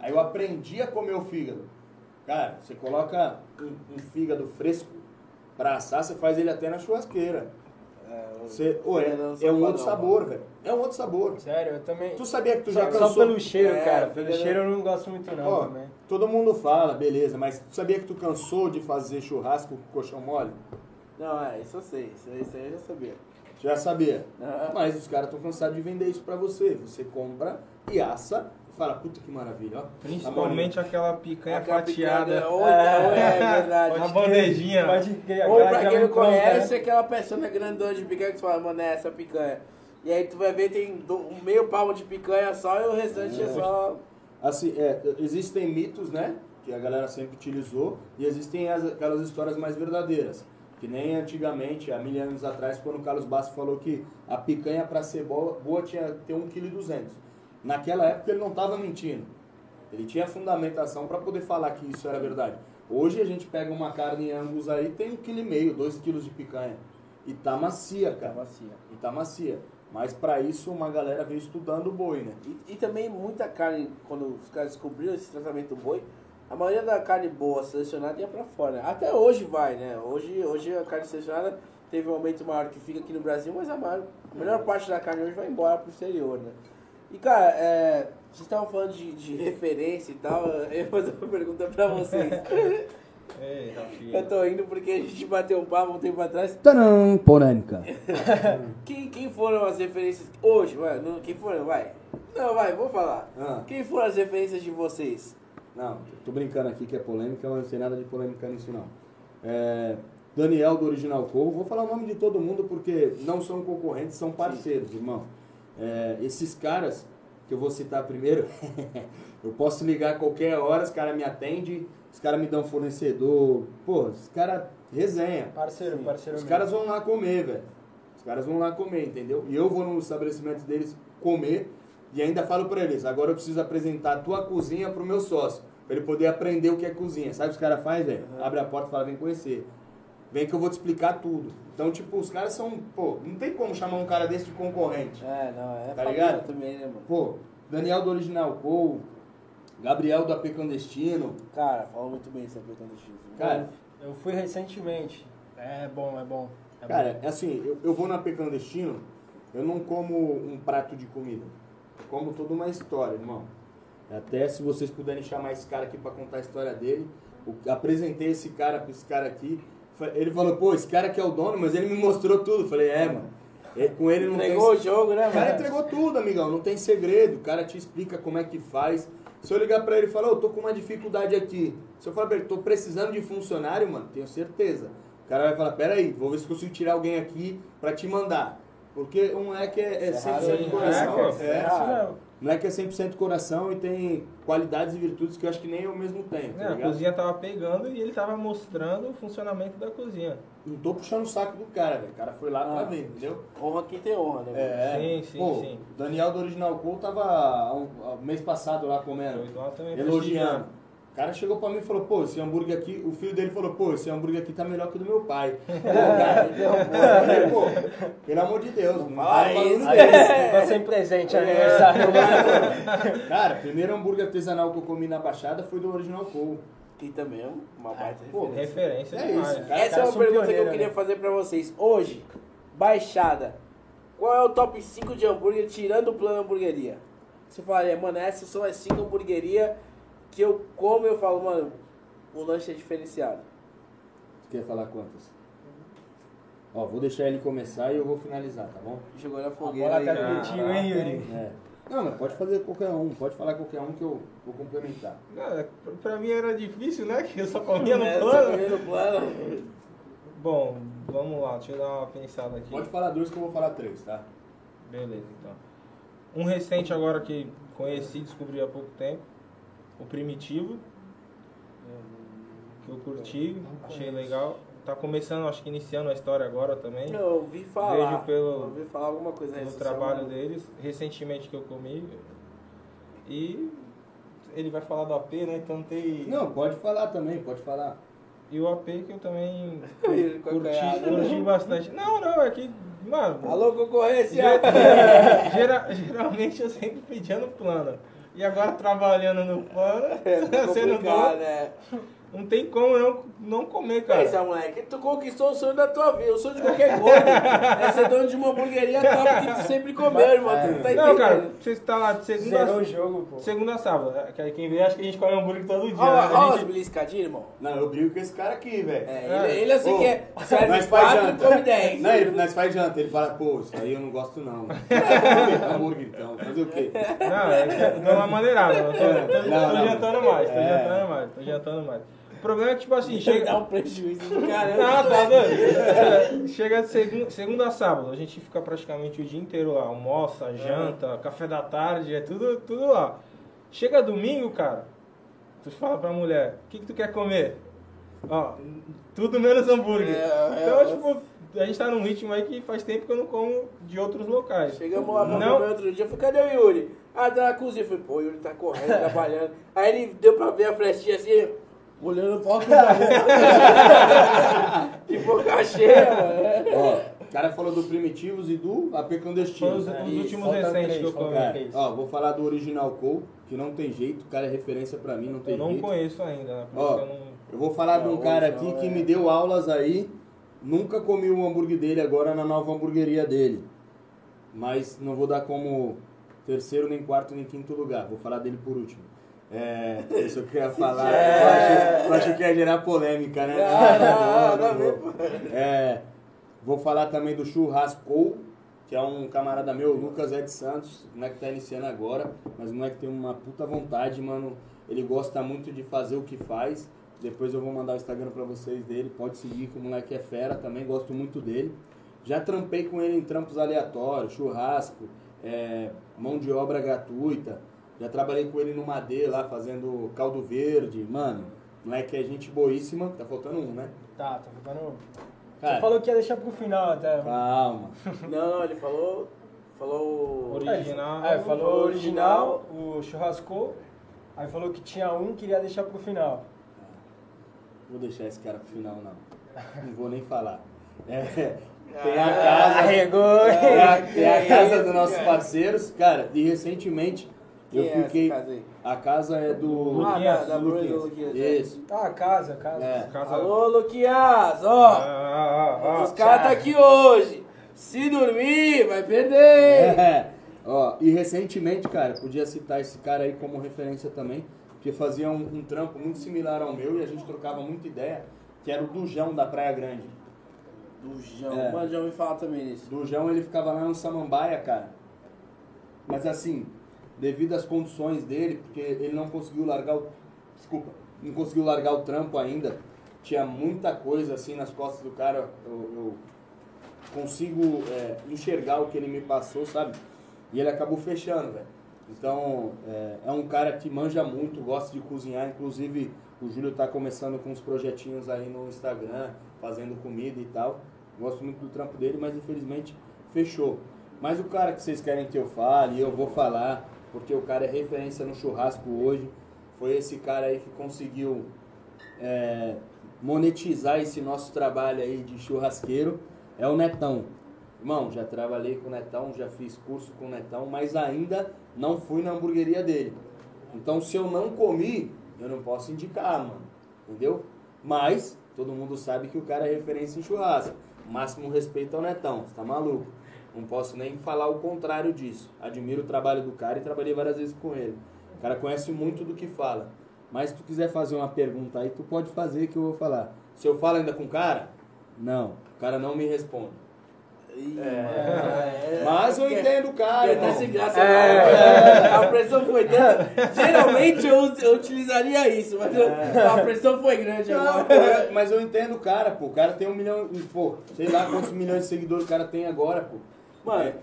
Aí eu aprendi a comer o fígado. Cara, você coloca um, um fígado fresco pra assar, você faz ele até na churrasqueira. É, Você, ô, é, é um outro sabor, mano. velho. É um outro sabor. Sério, eu também. Tu sabia que tu Só, já só cansou... pelo cheiro, É, cara. Pelo cheiro eu não gosto muito não Ó, também. todo mundo fala, beleza, mas tu sabia que tu cansou de fazer churrasco com colchão mole? Não, é, isso eu sei. Isso, aí- isso aí eu já sabia. Já sabia. Ah. Mas os caras estão cansados de vender isso pra você. Você compra e assa fala, puta que maravilha, ó. Principalmente aquela picanha Aquela fatiada. picada, ou- ou é verdade. Uma bandejinha. Pode crer, Ou pra quem não conhece, né? aquela persona grandona de picanha que fala, mano, é essa picanha. E aí tu vai ver, tem do- um meio palmo de picanha só e o restante é, É. só. Assim, é, existem mitos, né? Que a galera sempre utilizou. E existem as- aquelas histórias mais verdadeiras. Que nem antigamente, há mil anos atrás, quando o Carlos Bassi falou que a picanha para ser boa, boa tinha que ter 1,2 kg. Naquela época ele não estava mentindo. Ele tinha fundamentação para poder falar que isso era verdade. Hoje a gente pega uma carne em Angus aí, tem 1,5 kg, 2 kg de picanha. E tá macia, cara. macia. E tá macia. Mas para isso uma galera veio estudando o boi, né? E, e também muita carne, quando os caras descobriram esse tratamento do boi, a maioria da carne boa selecionada ia pra fora. né? Até hoje vai, né? Hoje, hoje a carne selecionada teve um aumento maior que fica aqui no Brasil, mas a, maior, a melhor parte da carne hoje vai embora pro exterior, né? E cara, é, vocês estavam falando de, de referência e tal, eu vou fazer uma pergunta pra vocês. Filho. eu tô indo porque a gente bateu um papo um tempo atrás. Tadã, polêmica. Quem, quem foram as referências hoje, vai, não, quem foram, vai? Não, vai, vou falar. Ah. Quem foram as referências de vocês? Não, tô brincando aqui que é polêmica, mas não tem nada de polêmica nisso não. É, Daniel do Original Cole, vou falar o nome de todo mundo porque não são concorrentes, são parceiros, irmão. É, esses caras, que eu vou citar primeiro, eu posso ligar a qualquer hora, os caras me atendem, os caras me dão fornecedor, pô, os caras resenha. Parceiro, parceiro Os meu. caras vão lá comer, velho. Os caras vão lá comer, entendeu? E eu vou no estabelecimento deles comer e ainda falo pra eles, agora eu preciso apresentar a tua cozinha pro meu sócio, pra ele poder aprender o que é cozinha. Sabe o que os caras fazem, velho? Abre a porta e fala, vem conhecer. Vem que eu vou te explicar tudo. Então, tipo, os caras são, pô, não tem como chamar um cara desse de concorrente. É, não, é Tá ligado? também, né, mano? Pô, Daniel do Original Cole, Gabriel do AP Clandestino. Cara, falou muito bem sobre o clandestino. Cara, Eu fui recentemente. É bom, é bom. É Cara, é assim, eu, eu vou na P clandestino, eu não como um prato de comida. Eu como toda uma história, irmão. Até se vocês puderem chamar esse cara aqui pra contar a história dele. eu apresentei esse cara pra esse cara aqui. Ele falou, pô, esse cara que é o dono, mas ele me mostrou tudo. Eu falei, é, mano. é, Com ele não Entregou o tem. jogo, né, O cara mano? entregou tudo, amigão. Não tem segredo. O cara te explica como é que faz. Se eu ligar pra ele e falar, eu tô com uma dificuldade aqui. Se eu falar pra ele, tô precisando de funcionário, mano, tenho certeza. O cara vai falar, peraí, vou ver se consigo tirar alguém aqui pra te mandar. Porque o moleque é, é é 100% raro, coração. hein? É, É isso mesmo. o moleque é 100% coração e tem qualidades e virtudes que eu acho que nem eu mesmo tenho, tá É, a cozinha tava pegando e ele tava mostrando o funcionamento da cozinha. Não tô puxando o saco do cara, velho. O cara foi lá pra Ah. ver, entendeu? Honra quem tem honra, né? É, Sim, sim, pô, sim. Daniel do Original Cole tava um, um mês passado lá comendo. Elogiando. O cara chegou pra mim e falou, pô, esse hambúrguer aqui, o filho dele falou, pô, esse hambúrguer aqui tá melhor que o do meu pai. Pô, cara, eu falei, pô, pelo amor de Deus, não fala isso. Aí, sem presente É. aniversário. Cara, o primeiro hambúrguer artesanal que eu comi na Baixada foi do Original Cole. Que também é uma baita pô, referência. Referência É demais. isso, cara. Essa é caras uma pergunta que eu queria né? fazer pra vocês. Hoje, Baixada, qual é o top 5 de hambúrguer tirando o plano hamburgueria? Você falaria, mano, essas são as 5 hamburguerias que eu como e eu falo, mano, o lanche é diferenciado. Você quer falar quantas? Ó, vou deixar ele começar e eu vou finalizar, tá bom? Jogou na A fogueira bola aí. tá contigo, hein, Yuri? É. Não, mas pode fazer qualquer um, pode falar qualquer um que eu vou complementar. Não, pra mim era difícil, né? Que eu só comia no É, só plano. comia no plano. Bom, vamos lá, deixa eu dar uma pensada aqui. Pode falar dois que eu vou falar três, tá? Beleza, então. Um recente agora que conheci, descobri há pouco tempo. O Primitivo. Que eu curti, achei legal. tá começando, acho que iniciando a história agora também. Eu ouvi falar. Vejo pelo- eu ouvi falar alguma coisa pelo trabalho deles, recentemente que eu comi. E ele vai falar do AP, né? Então tem. Não, pode falar também, pode falar. E o AP que eu também curti, curti bastante. Não, não, é que. Mano. Alô, concorrência! ge- gera- geralmente eu sempre pedia no plano. E agora trabalhando no plano, É sendo bom, né? Não tem como não, não comer, cara. Pensa, moleque, tu conquistou o sonho da tua vida, o sonho de qualquer gordo. é ser dono de uma hamburgueria top que tu sempre comeu, irmão. Tu não tá Não, cara, você está lá de segunda, Zerou o jogo, pô. segunda a sábado. É, Quem vê, acha que a gente come hambúrguer todo dia. Olha né? olha A as gente- beliscadinhas, irmão. Não, eu brigo com esse cara aqui, velho. É, ele, ele assim Ô, que é. Serve Nós faz quatro, janta. come dez. Não, ele, nós faz janta. Ele fala, pô, isso aí eu não gosto não. hambúrguer, hambúrguer então. Fazer o quê? Não, é eu dou uma maneirada. Eu tô, jantando mais, tô É. jantando mais, tô jantando mais. O problema é que, tipo assim, Chega dá um prejuízo do caramba. Não, tá doido. Chega de segunda, segunda a sábado, a gente fica praticamente o dia inteiro lá. Almoça, janta, café da tarde, é tudo, tudo lá. Chega domingo, cara, tu fala pra mulher, o que, que tu quer comer? Ó, tudo menos hambúrguer. É, é, então, é. tipo, a gente tá num ritmo aí que faz tempo que eu não como de outros locais. Chegamos lá pra comer outro dia, eu falei, cadê o Yuri? Ah, tá na cozinha. Eu falei, pô, o Yuri tá correndo, trabalhando. Aí ele deu pra ver a flechinha assim, olhando pra De boca cheia, mano. Ó, o cara falou do Primitivos e do AP Foi Clandestino. os, né? os Isso, últimos recentes que eu três. Ó, vou falar do Original Cole, que não tem jeito. O cara é referência pra mim, não tem Eu não jeito. conheço ainda, né? Ó, que eu não... Eu vou falar de um cara aqui não, que é. me deu aulas aí. Nunca comi o hambúrguer dele agora na nova hamburgueria dele. Mas não vou dar como terceiro, nem quarto, nem quinto lugar. Vou falar dele por último. É, isso que eu ia falar. Eu, achei, eu achei que ia gerar polêmica, né? Não, não, vou. não, É, vou falar também do Churrasco, que é um camarada meu, Lucas Ed Santos, o moleque tá iniciando agora, mas o moleque tem uma puta vontade, mano. Ele gosta muito de fazer o que faz. Depois eu vou mandar o Instagram pra vocês dele, pode seguir que o moleque é fera também, gosto muito dele. Já trampei com ele em trampos aleatórios, churrasco, é, mão de obra gratuita. Já trabalhei com ele no Madeira lá, fazendo caldo verde. Mano, moleque é gente boíssima. Tá faltando um, né? Tá, tá faltando. Cara, Você falou que ia deixar pro final até. Calma. Não, não, ele falou. Falou. Original. É, falou Falou o original, o churrasco. Aí falou que tinha um que iria deixar pro final. Vou deixar esse cara pro final, não. Não vou nem falar. É, tem a casa. Arregou. Tem a, tem a casa dos nossos parceiros. Cara, e recentemente eu Quem é essa fiquei. casa aí? A casa é do. Ah, Luquinhas, da, da Luquinhas. Luquinhas. Isso. Ah, casa, casa. É. Casa... Alô, Luquinhas, ó. Ah, ah, ah, Os ah. caras tá aqui hoje. Se dormir, vai perder. É. Ó, e recentemente, cara, podia citar esse cara aí como referência também, porque fazia um, um trampo muito similar ao meu e a gente trocava muita ideia, que era o Dujão da Praia Grande. Do João. É. Mano, já ouvi falar também nisso. Dujão ele ficava lá no Samambaia, cara. Mas assim, devido às condições dele, porque ele não conseguiu largar o. Desculpa, não conseguiu largar o trampo ainda. Tinha muita coisa assim nas costas do cara. Eu, eu consigo é, enxergar o que ele me passou, sabe? E ele acabou fechando, velho. Então, é, é um cara que manja muito, gosta de cozinhar. Inclusive, o Júlio tá começando com uns projetinhos aí no Instagram, fazendo comida e tal. Gosto muito do trampo dele, mas infelizmente fechou. Mas o cara que vocês querem que eu fale, eu vou falar, porque o cara é referência no churrasco hoje. Foi esse cara aí que conseguiu é, monetizar esse nosso trabalho aí de churrasqueiro. É o Netão. Irmão, já trabalhei com o Netão, já fiz curso com o Netão, mas ainda não fui na hamburgueria dele. Então, se eu não comi, eu não posso indicar, mano. Entendeu? Mas, todo mundo sabe que o cara é referência em churrasco. Máximo respeito ao Netão, você tá maluco? Não posso nem falar o contrário disso. Admiro o trabalho do cara e trabalhei várias vezes com ele. O cara conhece muito do que fala. Mas se tu quiser fazer uma pergunta aí, tu pode fazer que eu vou falar. Se eu falo ainda com o cara, não. O cara não me responde. É. mano, Mas eu entendo o cara, irmão. sem graça. É. A pressão foi tanta. Geralmente eu, eu utilizaria isso, mas eu- a pressão foi grande Não, é- mas eu entendo o cara, pô. O cara tem um milhão. Pô, sei lá quantos milhões de seguidores o cara tem agora, pô. Mano,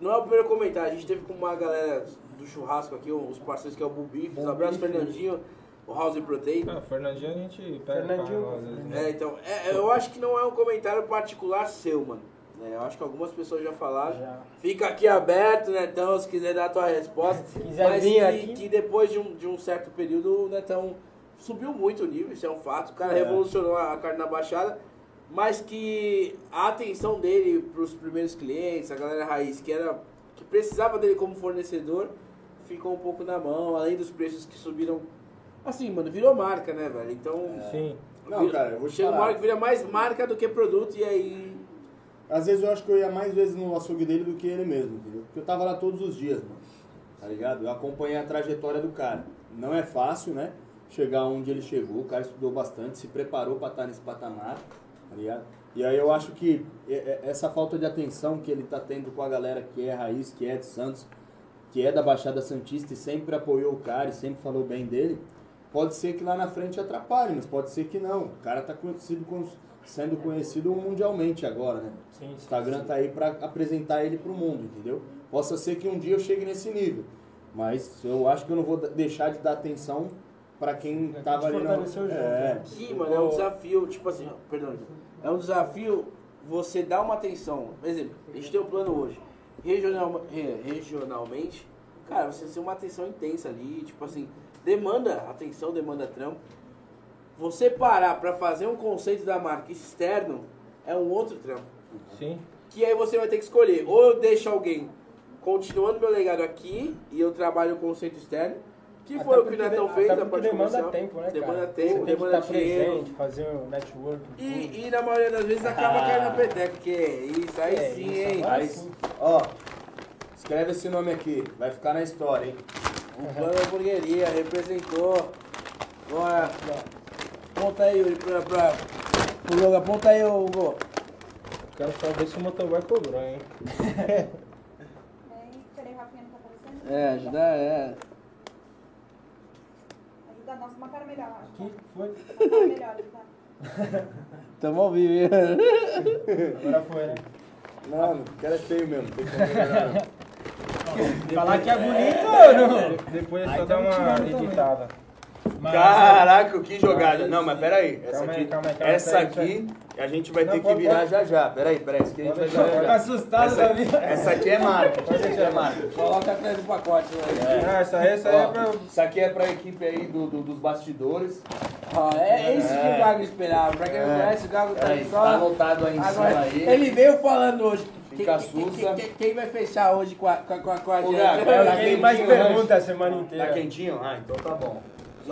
não é o primeiro comentário. A gente teve com uma galera do churrasco aqui, os parceiros que é o Bubif, um abraço Fernandinho. o House Protein. Ah, Fernandinho a gente pega Fernandinho- às vezes. É, então, é, eu acho que não é um comentário particular seu, mano. É, eu acho que algumas pessoas já falaram. Já. Fica aqui aberto, Netão, se quiser dar a tua resposta. Se quiser Mas vir que, aqui. que depois de um, de um certo período, o Netão subiu muito o nível, isso é um fato. O cara revolucionou a carne na baixada. Mas que a atenção dele para os primeiros clientes, a galera raiz, que, era, que precisava dele como fornecedor, ficou um pouco na mão, além dos preços que subiram. Assim, mano, virou marca, né, velho? Então. Sim. Não, cara, eu vou te Chega uma hora que vira mais marca do que produto e aí. Às vezes eu acho que eu ia mais vezes no açougue dele do que ele mesmo, entendeu? Porque eu tava lá todos os dias, mano. Tá ligado? Eu acompanhei a trajetória do cara. Não é fácil, né? Chegar onde ele chegou. O cara estudou bastante, se preparou pra estar nesse patamar, tá? E aí eu acho que essa falta de atenção que ele tá tendo com a galera que é raiz, que é de Santos, que é da Baixada Santista e sempre apoiou o cara e sempre falou bem dele, pode ser que lá na frente atrapalhe, mas pode ser que não. O cara tá conhecido, com- sendo conhecido mundialmente agora, né? Sim, O sim, Instagram tá aí pra apresentar ele pro mundo, entendeu? Possa ser que um dia eu chegue nesse nível, mas eu acho que eu não vou deixar de dar atenção pra quem É, tava ali fortalecer o jogo, É, né? Sim, mano, é um desafio, tipo assim, perdão, é um desafio você dar uma atenção. Por exemplo, a gente tem um plano hoje. Regional, re- regionalmente, cara, você tem uma atenção intensa ali, tipo assim, demanda atenção, demanda trampo. Você parar pra fazer um conceito da marca externo é um outro trampo. Sim. Que aí você vai ter que escolher, ou eu deixo alguém continuando meu legado aqui e eu trabalho o conceito externo, que Até foi o que o Netão fez porque parte demanda comercial. tempo, né, Demanda cara? tempo, Você demanda dinheiro. presente, fazer o network. tudo. E, e na maioria das vezes acaba caindo na peteca, que é isso, aí É, sim, isso, hein? Aí, sim. ó, escreve esse nome aqui, vai ficar na história, hein? O plano da hamburgueria representou. Bora. Aponta aí, Yuri, pra, pra, pro jogo. Aponta aí, Hugo. Quero saber se o hein? É, Rafinha não tá aparecendo? É, ajudar, é. Ajuda nós uma cara melhor, acho. Aqui, foi. Uma cara melhor, ajuda. Tamo ao vivo, hein? Agora foi, né? Não, o cara é feio mesmo, tem melhorar. não. Falar que é bonito ou não? Depois é só dar uma editada. Mas, Caraca, que jogada. Não, mas peraí. Essa Calma aí, aqui, calma aí, calma aí, essa peraí, aqui a gente vai Não, ter que virar pode- já já. Peraí, peraí. Essa aqui a gente vai já. assustado Essa, da vida. essa aqui é marca. Essa aqui é marca. Coloca atrás do pacote, né? Ah, essa aí, essa aí é Ó, pra... Isso aqui é pra equipe aí do, do- dos bastidores. Ó, é isso que É. o Gago esperava. Pra quem não É. conhece, o Gago tá aí tá só. anotado aí em cima Agora, aí. ele veio falando hoje. Fica Quem- quem, vai fechar hoje com a, com a, com a, com a Ô, gente? Gago, É Tá mais quentinho, pergunta a semana Tá inteira. quentinho? Ah, então tá bom.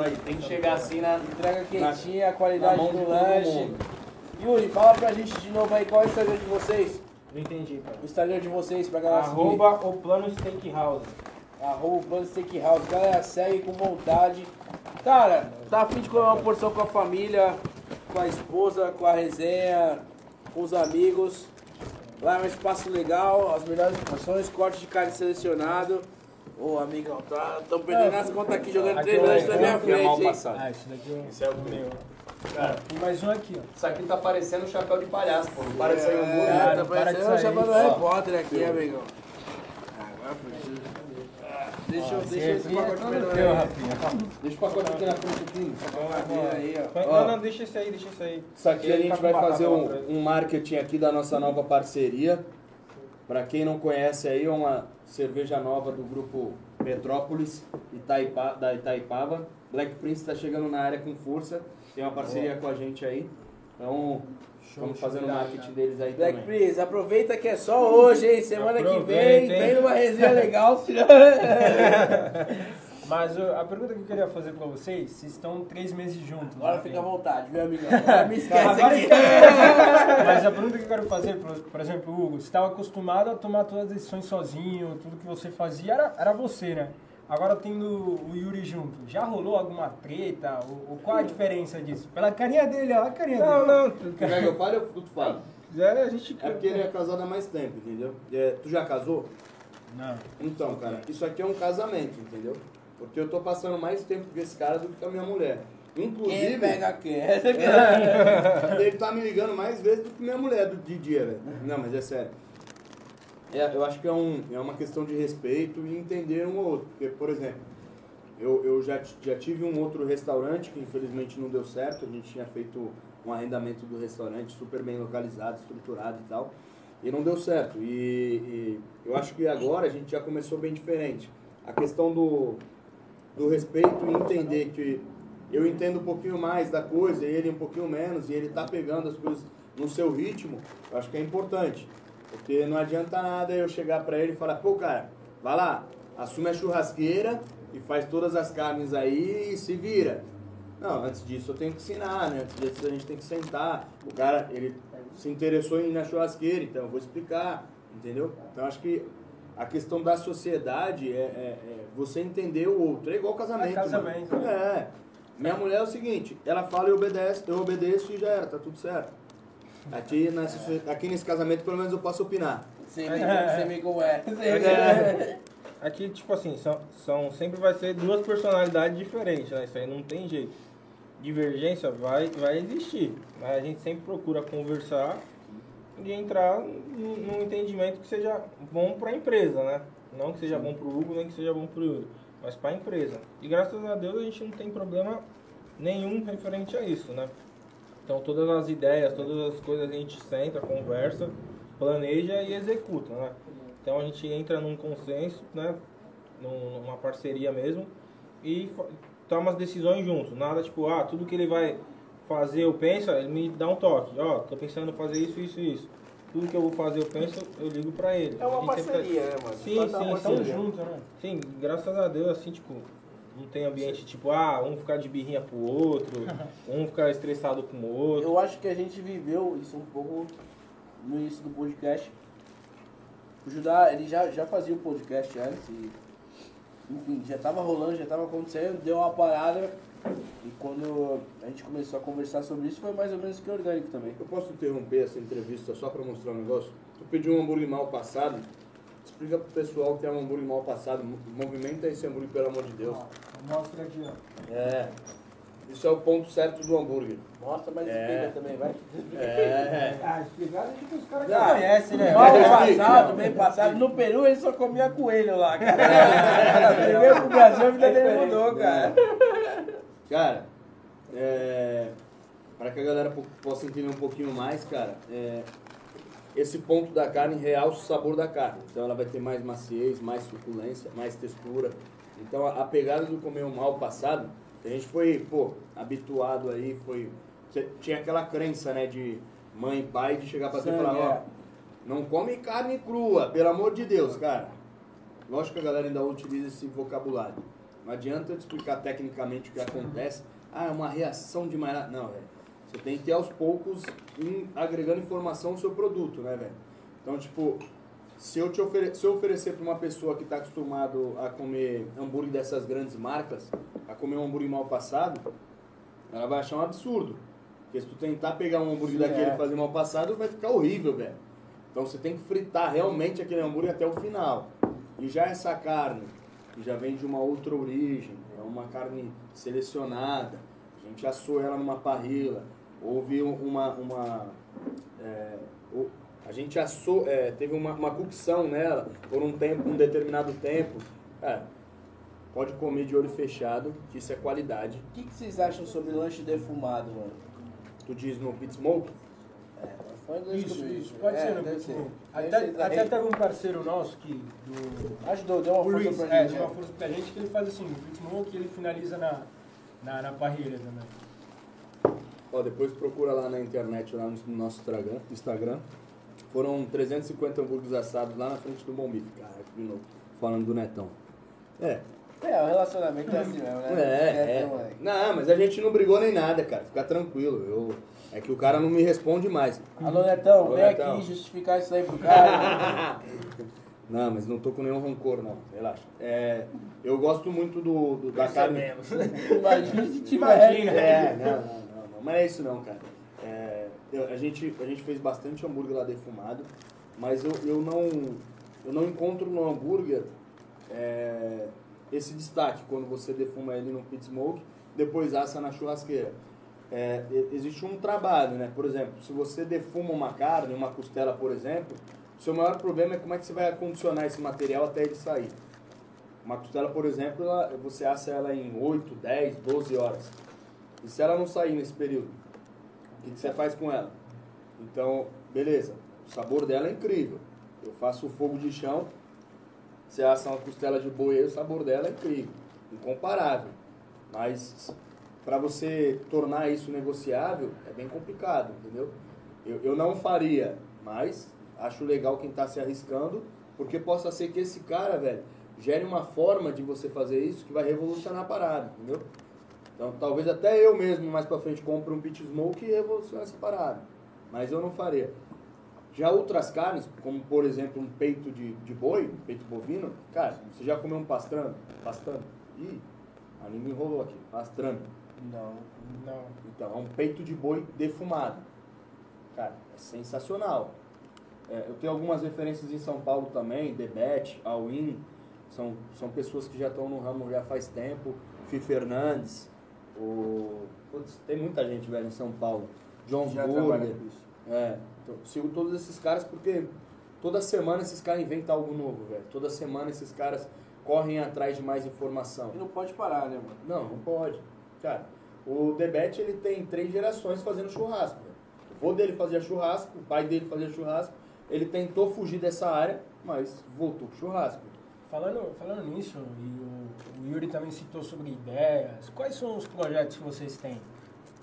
Aí, tem que chegar assim na. Entrega na- quentinha, a na qualidade mão de do lanche. Yuri, fala pra gente de novo aí qual é o Instagram de vocês. Não entendi, cara. O Instagram de vocês pra galera seguir. Arroba o plano Steakhouse. Arroba o Plano Steakhouse. Galera, segue com vontade. Cara, tá afim de comer uma porção com a família, com a esposa, com a resenha, com os amigos. Lá é um espaço legal, as melhores porções, corte de carne selecionado. Ô, amigão, tá, tão perdendo as contas aqui, jogando três é o- lanches na minha que é mal frente, hein? passado. Ah, esse daqui é o Esse é o meu. Cara, Tem mais um aqui, ó. isso aqui tá parecendo um chapéu de palhaço, pô. Não parece aí um É, muro. Cara, tá para de parecendo o sair. chapéu do. Harry Potter aqui, amigão. Agora foi. Deixa eu, deixa eu esse é pacote teu, aí. Rafinha. Deixa o pacote aqui na frente aqui. Aí, ó. Não, não, deixa esse aí, deixa esse aí. Isso aqui a gente tá vai fazer um, um marketing aqui da nossa nova parceria. Pra quem não conhece aí, é uma cerveja nova do grupo Metrópolis Itaipa, da Itaipava. Black Prince está chegando na área com força. Tem uma parceria com a gente aí. Então, estamos fazendo o marketing deles aí Black também. Prince, aproveita que é só hoje, hein? Semana que vem, Aproveita, hein? vem numa resenha legal. Mas a pergunta que eu queria fazer pra vocês, vocês estão três meses juntos. Agora né? fica à vontade, viu, amigão? Agora me esquece aqui. Mas a pergunta que eu quero fazer, por, por exemplo, Hugo, você estava acostumado a tomar todas as decisões sozinho, tudo que você fazia era, era você, né? Agora tendo o Yuri junto, já rolou alguma treta? Ou, ou qual a diferença disso? Pela carinha dele, ó, a carinha Não, dele. não. Quer que eu fale ou tu fala? É, a gente... É porque ele é casado há mais tempo, entendeu? É, tu já casou? Não. Então, cara, isso aqui é um casamento, entendeu? Porque eu tô passando mais tempo com esse cara do que com a minha mulher. Inclusive, Quem pega quem? Aqui. ele tá me ligando mais vezes do que minha mulher do de dia, velho. Não, mas é sério. É, eu acho que é, um, é uma questão de respeito e entender um ao outro. Porque, por exemplo, Eu, eu já, já tive um outro restaurante que infelizmente não deu certo. A gente tinha feito um arrendamento do restaurante super bem localizado, estruturado e tal. E não deu certo. E, e eu acho que agora a gente já começou bem diferente. A questão do, do respeito e entender que eu entendo um pouquinho mais da coisa, e ele um pouquinho menos, e ele tá pegando as coisas no seu ritmo, eu acho que é importante. Porque não adianta nada eu chegar pra ele e falar, pô, cara, vai lá, assume a churrasqueira e faz todas as carnes aí e se vira. Não, antes disso eu tenho que ensinar, né? Antes disso a gente tem que sentar. O cara, ele se interessou em ir na churrasqueira, então eu vou explicar, entendeu? Então acho que a questão da sociedade é, é- é você entender o outro. É igual casamento. É casamento, mano. né? É. Minha mulher é o seguinte, ela fala e obedece, eu obedeço e já era, tá tudo certo. Aqui, nessa, aqui nesse casamento, pelo menos eu posso opinar. Me, você me como é. Aqui, tipo assim, são, são, sempre vai ser duas personalidades diferentes, né? Isso aí não tem jeito. Divergência vai, vai existir. Mas a gente sempre procura conversar e entrar num, entendimento que seja bom para a empresa, né? Não que seja bom para o Hugo, nem que seja bom para o Yuri, mas para a empresa. E graças a Deus a gente não tem problema nenhum referente a isso, né? Então todas as ideias, todas as coisas a gente senta, conversa, planeja e executa, né? Então a gente entra num consenso, né? Num- Numa parceria mesmo e toma as decisões juntos. Nada tipo, ah, tudo que ele vai fazer eu penso, ele me dá um toque. Ó, tô pensando em fazer isso, isso, isso. Tudo que eu vou fazer eu penso, eu ligo pra ele. É uma sempre- parceria, né, mano? Sim, sim, sim. Tamo junto, né? Sim, graças a Deus, assim, tipo, não tem ambiente tipo, ah, um ficar de birrinha pro outro, um ficar estressado com o outro. Eu acho que a gente viveu isso um pouco no início do podcast. O Judá, ele já, já fazia o podcast antes e, enfim, já tava rolando, já tava acontecendo, deu uma parada e quando a gente começou a conversar sobre isso foi mais ou menos que orgânico também. Eu posso interromper essa entrevista só para mostrar um negócio? Tu pediu um hambúrguer mal passado. Explica pro pessoal que é um hambúrguer mal passado. Mo- Movimenta esse hambúrguer, pelo amor de Deus. Mostra aqui, ó. É. Isso é o ponto certo do hambúrguer. Mostra, mas É. explica também, vai. É. Ah, explicar é tipo os caras que Ah, conhecem, né? Mal Explica. passado, bem passado. No Peru ele só comia coelho lá, cara. Ele veio pro Brasil, a vida dele mudou, cara. Cara, é, para que a galera po- possa entender um pouquinho mais, cara, é, esse ponto da carne realça o sabor da carne. Então ela vai ter mais maciez, mais suculência, mais textura. Então a, a pegada do comer um mal passado, a gente foi, pô, habituado aí, foi. Tinha aquela crença, né, de mãe e pai de chegar pra você e falar, ó, é. não come carne crua, pelo amor de Deus, cara. Lógico que a galera ainda utiliza esse vocabulário. Não adianta eu te explicar tecnicamente o que acontece. Ah, é uma reação de mais. Não, velho. Você tem que ir aos poucos ir agregando informação no seu produto, né, velho? Então, tipo, se eu, te ofere... se eu oferecer para uma pessoa que está acostumado a comer hambúrguer dessas grandes marcas, a comer um hambúrguer mal passado, ela vai achar um absurdo. Porque se tu tentar pegar um hambúrguer Sim, daquele é. e fazer mal passado, vai ficar horrível, velho. Então você tem que fritar realmente aquele hambúrguer até o final. E já essa carne, que já vem de uma outra origem, é uma carne selecionada, a gente assou ela numa parrilla, houve uma. uma é, a gente assou, é, teve uma, uma cocção nela por um tempo, um determinado tempo. Cara, pode comer de olho fechado, que isso é qualidade. O que, que vocês acham sobre lanche defumado, mano? Tu diz no pit smoke, É, foi inglês Isso, comigo. isso, pode É, ser, no deve ser. Até, até daí. teve um parceiro nosso que, do, Ajudou, deu uma o força Luiz, pra é, gente. deu uma né? força pra gente que ele faz assim, o que ele finaliza na, na, na parrilha também. Ó, depois procura lá na internet, lá no nosso Instagram. Instagram. Foram 350 hambúrgueres assados lá na frente do Bom Bife. Caraca, de novo. Falando do Netão. É, É, o relacionamento é assim mesmo, né? é, é. né, moleque? Não, mas a gente não brigou nem nada, cara. Fica tranquilo. Eu, é que o cara não me responde mais. Alô, Netão, Alô, vem Netão. aqui justificar isso aí pro cara. Não, mas não tô com nenhum rancor, não. Relaxa. É, eu gosto muito do, do- da carne. Imagina se tiver. Imagina. É, não, não, não, não. Mas é isso não, cara. É, eu- a, gente, a gente fez bastante hambúrguer lá defumado, mas eu, eu, não, eu não encontro no hambúrguer é, esse destaque quando você defuma ele no pit smoke, depois assa na churrasqueira. É, existe um trabalho, né? Por exemplo, se você defuma uma carne, uma costela, por exemplo, o seu maior problema é como é que você vai acondicionar esse material até ele sair. Uma costela, por exemplo, ela- você assa ela em 8, 10, 12 horas. E se ela não sair nesse período, o que, que você faz com ela? Então, beleza, o sabor dela é incrível. Eu faço o fogo de chão, você assa uma costela de boi, o sabor dela é incrível, incomparável. Mas para você tornar isso negociável é bem complicado, entendeu? Eu, eu não faria, mas acho legal quem está se arriscando, porque possa ser que esse cara, velho, gere uma forma de você fazer isso que vai revolucionar a parada, entendeu? Então talvez até eu mesmo mais pra frente compre um pit smoke e revolucione essa parada. Mas eu não faria. Já outras carnes, como por exemplo um peito de, de boi, um peito bovino, cara, você já comeu um pastrame? Pastrame? Ih, a língua enrolou aqui. Pastrame. Não. Não. Então, é um peito de boi defumado. Cara, é sensacional. É, eu tenho algumas referências em São Paulo também, Debete, Alwin, são, são pessoas que já estão no ramo já faz tempo. Fi Fernandes, o... Putz, tem muita gente, velho, em São Paulo. John's Já Burger. É, então, sigo todos esses caras porque toda semana esses caras inventam algo novo, velho. Toda semana esses caras correm atrás de mais informação. E não pode parar, né, mano? Não, não pode. Cara, o Debete ele tem três gerações fazendo churrasco. velho. O vô dele fazia churrasco, o pai dele fazia churrasco. Ele tentou fugir dessa área, mas voltou pro churrasco. Falando, falando nisso, e o, o Yuri também citou sobre ideias, quais são os projetos que vocês têm?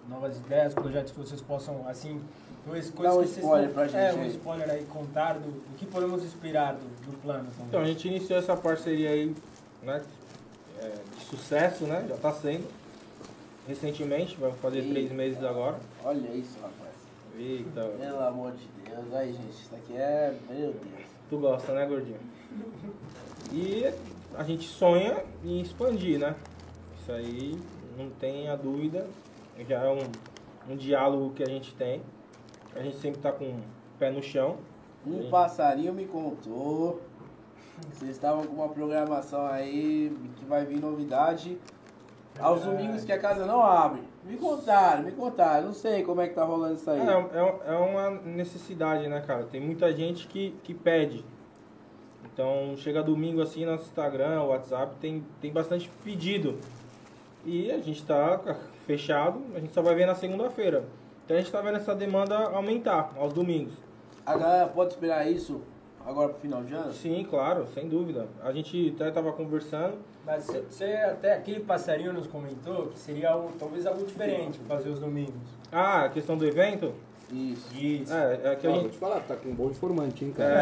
Novas ideias, projetos que vocês possam, assim, coisas, Dá um que vocês spoiler pra gente É, um spoiler aí, contar do, do que podemos esperar do, do plano também. Então, a gente iniciou essa parceria aí, né, é, de sucesso, né, já tá sendo, recentemente, vai fazer Eita. três meses agora. Olha isso, rapaz. Eita, Pelo amor de Deus. Aí, gente, isso aqui é. Meu Deus. tu gosta, né, gordinho? E a gente sonha em expandir, né, isso aí, não tenha dúvida, já é um, um diálogo que a gente tem, a gente sempre tá com o pé no chão, Um Sim. passarinho me contou. Vocês estavam com uma programação aí que vai vir novidade. Aos domingos que a casa não abre. Me contaram, me contaram. Não sei como é que tá rolando isso aí. É, é, é uma necessidade, né, cara? Tem muita gente que, que pede. Então, chega domingo assim, nosso Instagram, WhatsApp, tem, tem bastante pedido. E a gente tá fechado, a gente só vai ver na segunda-feira. Então, a gente tá vendo essa demanda aumentar aos domingos. A galera pode esperar isso agora pro final de ano? Sim, claro, sem dúvida. A gente até tava conversando. Mas você- até aquele passarinho nos comentou que seria algo, talvez algo diferente fazer os domingos. Ah, a questão do evento? Isso. Isso. É, é que a vou gente. te falar, tá com um bom informante, hein, É, cara?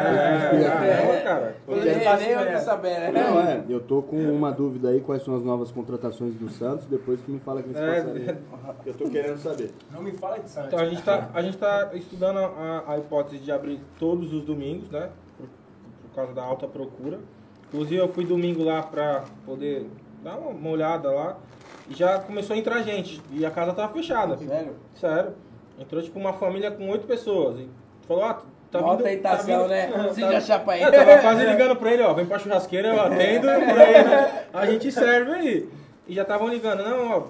é, cara. Eu Ele nem eu esperando. sabendo, Não, né? é, eu tô com uma dúvida aí, quais são as novas contratações do Santos, depois tu me fala que É, passaria. Eu tô querendo saber. Não me fala de Santos. Então a gente tá, a gente tá estudando a, a hipótese de abrir todos os domingos, né? Por, causa da alta procura. Inclusive eu fui domingo lá pra poder dar uma, olhada lá e já começou a entrar gente e a casa tava fechada. Sério? Sério. Entrou tipo uma família com oito pessoas e falou, ah, tá Mó vindo... tentação, tá né? vindo, Você já aí. É, tava quase ligando pra ele, ó, vem pra churrasqueira, eu atendo, e aí a gente serve aí. E já estavam ligando, não, ó,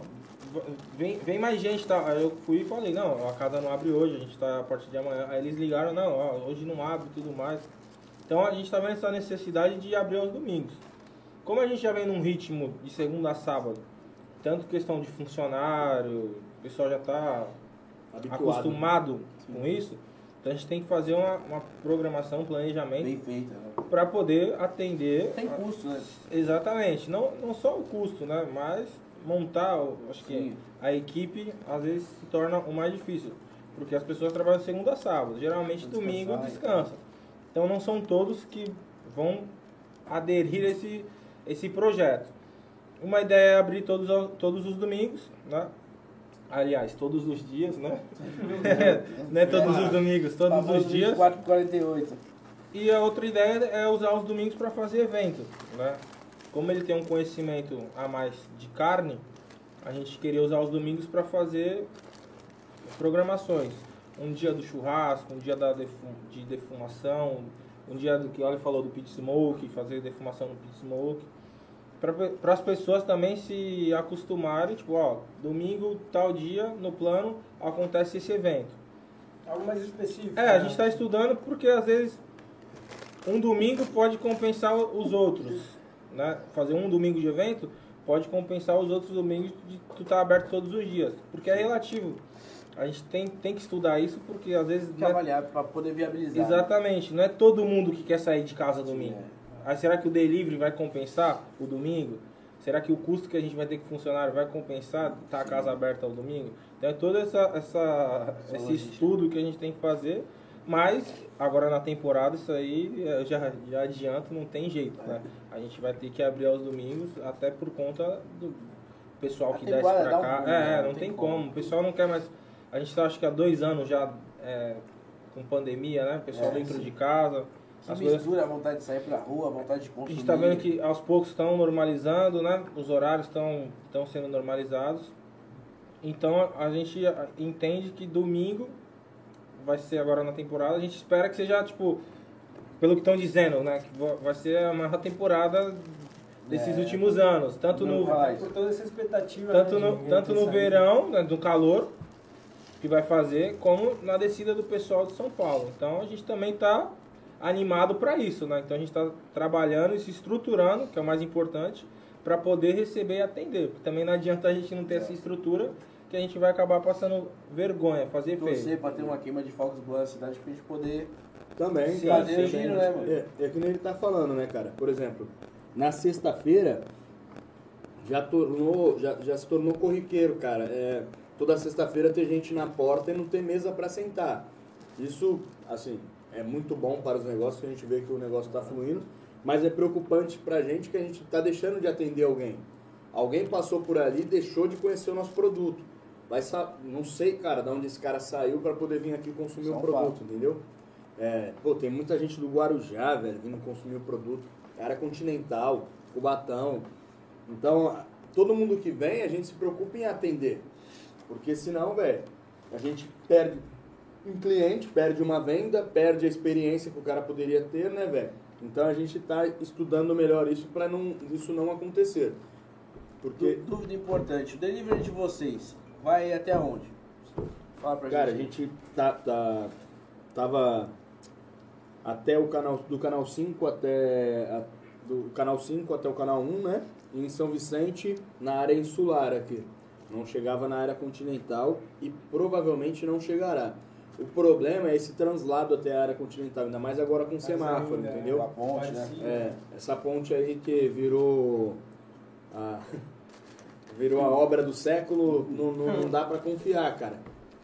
vem, vem mais gente, tá? Aí eu fui e falei, não, a casa não abre hoje, a gente tá a partir de amanhã. Aí eles ligaram, não, ó, hoje não abre e tudo mais. Então a gente tá vendo essa necessidade de abrir aos domingos. Como a gente já vem num ritmo de segunda a sábado, tanto questão de funcionário, o pessoal já tá Habituado. acostumado com isso, então a gente tem que fazer uma, uma programação, um planejamento Bem né? para poder atender. Tem custo, né? Exatamente, não, não só o custo, né? Mas montar, acho que Sim. a equipe às vezes se torna o mais difícil. Porque as pessoas trabalham segunda a sábado, geralmente Descansar, domingo descansa. Então não são todos que vão aderir a esse, esse projeto. Uma ideia é abrir todos, os- todos os domingos, né? Aliás, todos os dias, né? não é todos os domingos, todos os dias. 24 por 48. E a outra ideia é usar os domingos para fazer evento, né? Como ele tem um conhecimento a mais de carne, a gente queria usar os domingos para fazer programações. Um dia do churrasco, um dia da de defumação, um dia do que o Oli falou do pit smoke, fazer defumação no pit smoke. Para as pessoas também se acostumarem, tipo, ó, domingo, tal dia, no plano, acontece esse evento. Algo mais específico. É, a né? gente está estudando porque às vezes um domingo pode compensar os outros, né, fazer um domingo de evento, pode compensar os outros domingos de tu estar aberto todos os dias. Porque é relativo. A gente tem, tem que estudar isso porque às vezes. Tem que não é- pra poder viabilizar. né? Exatamente, não é todo mundo que quer sair de casa domingo. é. Aí será que o delivery vai compensar o domingo? Será que o custo que a gente vai ter o funcionário vai compensar estar a casa aberta ao domingo? Então é todo essa, essa, esse logística. estudo que a gente tem que fazer, mas agora na temporada isso aí eu já, já adianto, não tem jeito, né? A gente vai ter que abrir aos domingos, até por conta do pessoal A que desce temporada pra dá um cá. pulo, é, né? não, tem como. O pessoal não quer mais. A gente tá acho que há dois anos já é, com pandemia, né? O pessoal É, dentro sim. de casa. Que As coisas mistura a vontade de sair pra rua, a vontade de a consumir. gente está vendo que aos poucos estão normalizando, né? Os horários estão estão sendo normalizados. Então a gente entende que domingo vai ser agora na temporada. A gente espera que seja tipo pelo que estão dizendo, né? Que va- vai ser a maior temporada desses É. últimos anos, tanto no. Por toda essa expectativa. tanto né, no tanto no verão, né, do calor que vai fazer, como na descida do pessoal de São Paulo. Então a gente também está animado para isso, né? Então a gente está trabalhando e se estruturando, que é o mais importante, para poder receber e atender. Porque também não adianta a gente não ter essa estrutura, que a gente vai acabar passando vergonha, fazer feio. torcer pra ter uma queima de fogos boa na cidade pra gente poder. Também, Sim, cara. fazer o também. giro, né, mano? É, é que nem ele tá falando, né, cara? Por exemplo, na sexta-feira já tornou, já, já se tornou corriqueiro, cara. É, toda sexta-feira tem gente na porta e não tem mesa para sentar. Isso, assim, é muito bom para os negócios, que a gente vê que o negócio está fluindo, mas é preocupante pra gente que a gente tá deixando de atender alguém. Alguém passou por ali e deixou de conhecer o nosso produto. Vai. Não sei, cara, de onde esse cara saiu para poder vir aqui consumir Só o um produto, fato. entendeu? É, pô, tem muita gente do Guarujá, velho, vindo consumir o produto. Cara continental, Cubatão. Então, todo mundo que vem, a gente se preocupa em atender. Porque senão, velho, a gente perde um cliente, perde uma venda, perde a experiência que o cara poderia ter, né, velho? Então a gente tá estudando melhor isso para não, isso não acontecer. Porque, Dúvida importante: o delivery de vocês vai até onde? Fala pra cara, a gente. gente tá, tá, tava até o canal, do canal 5 até, a- do canal 5 até o canal 1, né? Em São Vicente, na área insular aqui. Não chegava na área continental e provavelmente não chegará. O problema é esse translado até a área continental, ainda mais agora com semáforo, ainda, entendeu? Com a ponte, né? É, essa ponte aí que virou a, virou a obra do século, não, não, não dá pra confiar, cara.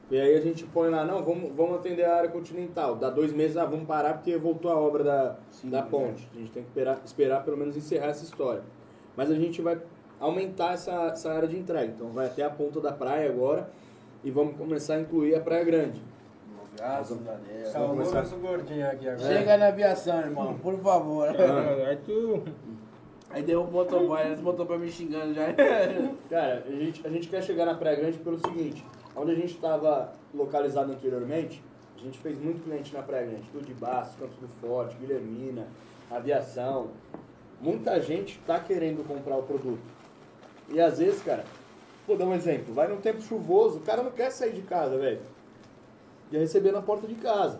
E aí a gente põe lá, não, vamos, vamos atender a área continental. Dá dois meses, ah, vamos parar porque voltou a obra da, Sim, da né? ponte. A gente tem que esperar, esperar pelo menos encerrar essa história. Mas a gente vai aumentar essa, essa área de entrega. Então vai até a ponta da praia agora e vamos começar a incluir a Praia Grande. Graças a Deus. Salvou começar- nosso gordinho aqui agora. Chega na aviação, irmão, por favor. Ah, Aí tu. Aí deu um motoboy, eles motoboy me xingando já. Cara, a gente, a gente quer chegar na Praia Grande pelo seguinte, onde a gente estava localizado anteriormente, a gente fez muito cliente na Praia Grande, tudo de Baço, Campos do Forte, Guilhermina, aviação. Muita gente está querendo comprar o produto. E às vezes, cara, vou dar um exemplo, vai num tempo chuvoso, o cara não quer sair de casa, velho. Quer receber na porta de casa.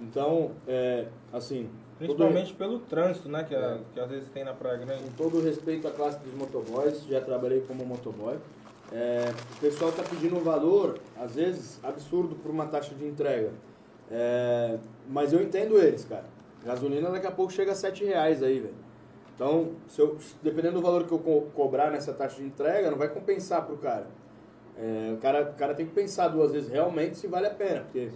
Então, é, assim... todo- Principalmente pelo trânsito, né? Que, a- É. que às vezes tem na Praia Grande. com todo o respeito à classe dos motoboys, já trabalhei como motoboy. É, o pessoal está pedindo um valor, às vezes, absurdo por uma taxa de entrega. É, mas eu entendo eles, cara. Gasolina daqui a pouco chega a 7 reais aí, velho. Então, se eu, dependendo do valor que eu co- cobrar nessa taxa de entrega, não vai compensar pro cara. É, o cara. O cara tem que pensar duas vezes realmente se vale a pena. Porque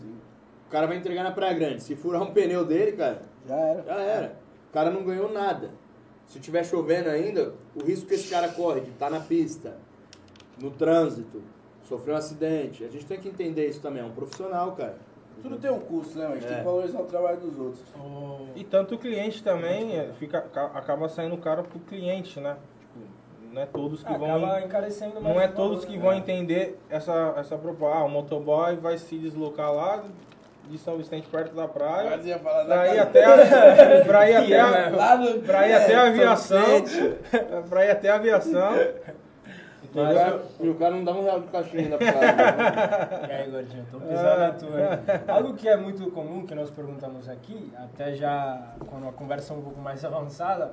o cara vai entregar na Praia Grande. Se furar um pneu dele, cara, Já era. já era. O cara não ganhou nada. Se tiver chovendo ainda, o risco que esse cara corre de estar na pista, no trânsito, sofrer um acidente. A gente tem que entender isso também. É um profissional, cara. Tudo tem um custo, né? A gente tem É. que valorizar o trabalho dos outros. E tanto o cliente também é, fica, aca- acaba saindo caro pro cliente, né? Tipo, não é todos que vão. Acaba encarecendo mais Não é todos valor, que né? vão entender essa, essa proposta. Ah, o motoboy vai se deslocar lá de São Vicente, perto da praia, Mas ia falar pra ir até a, pra ir até a, pra ir até a é, aviação. Pra ir até a aviação. E o cara- E o cara não dá um real de caixinha ainda pra cara. E aí, gordinho, tô pisando na tua. hein? Algo que é muito comum, que nós perguntamos aqui, até já quando a conversa é um pouco mais avançada,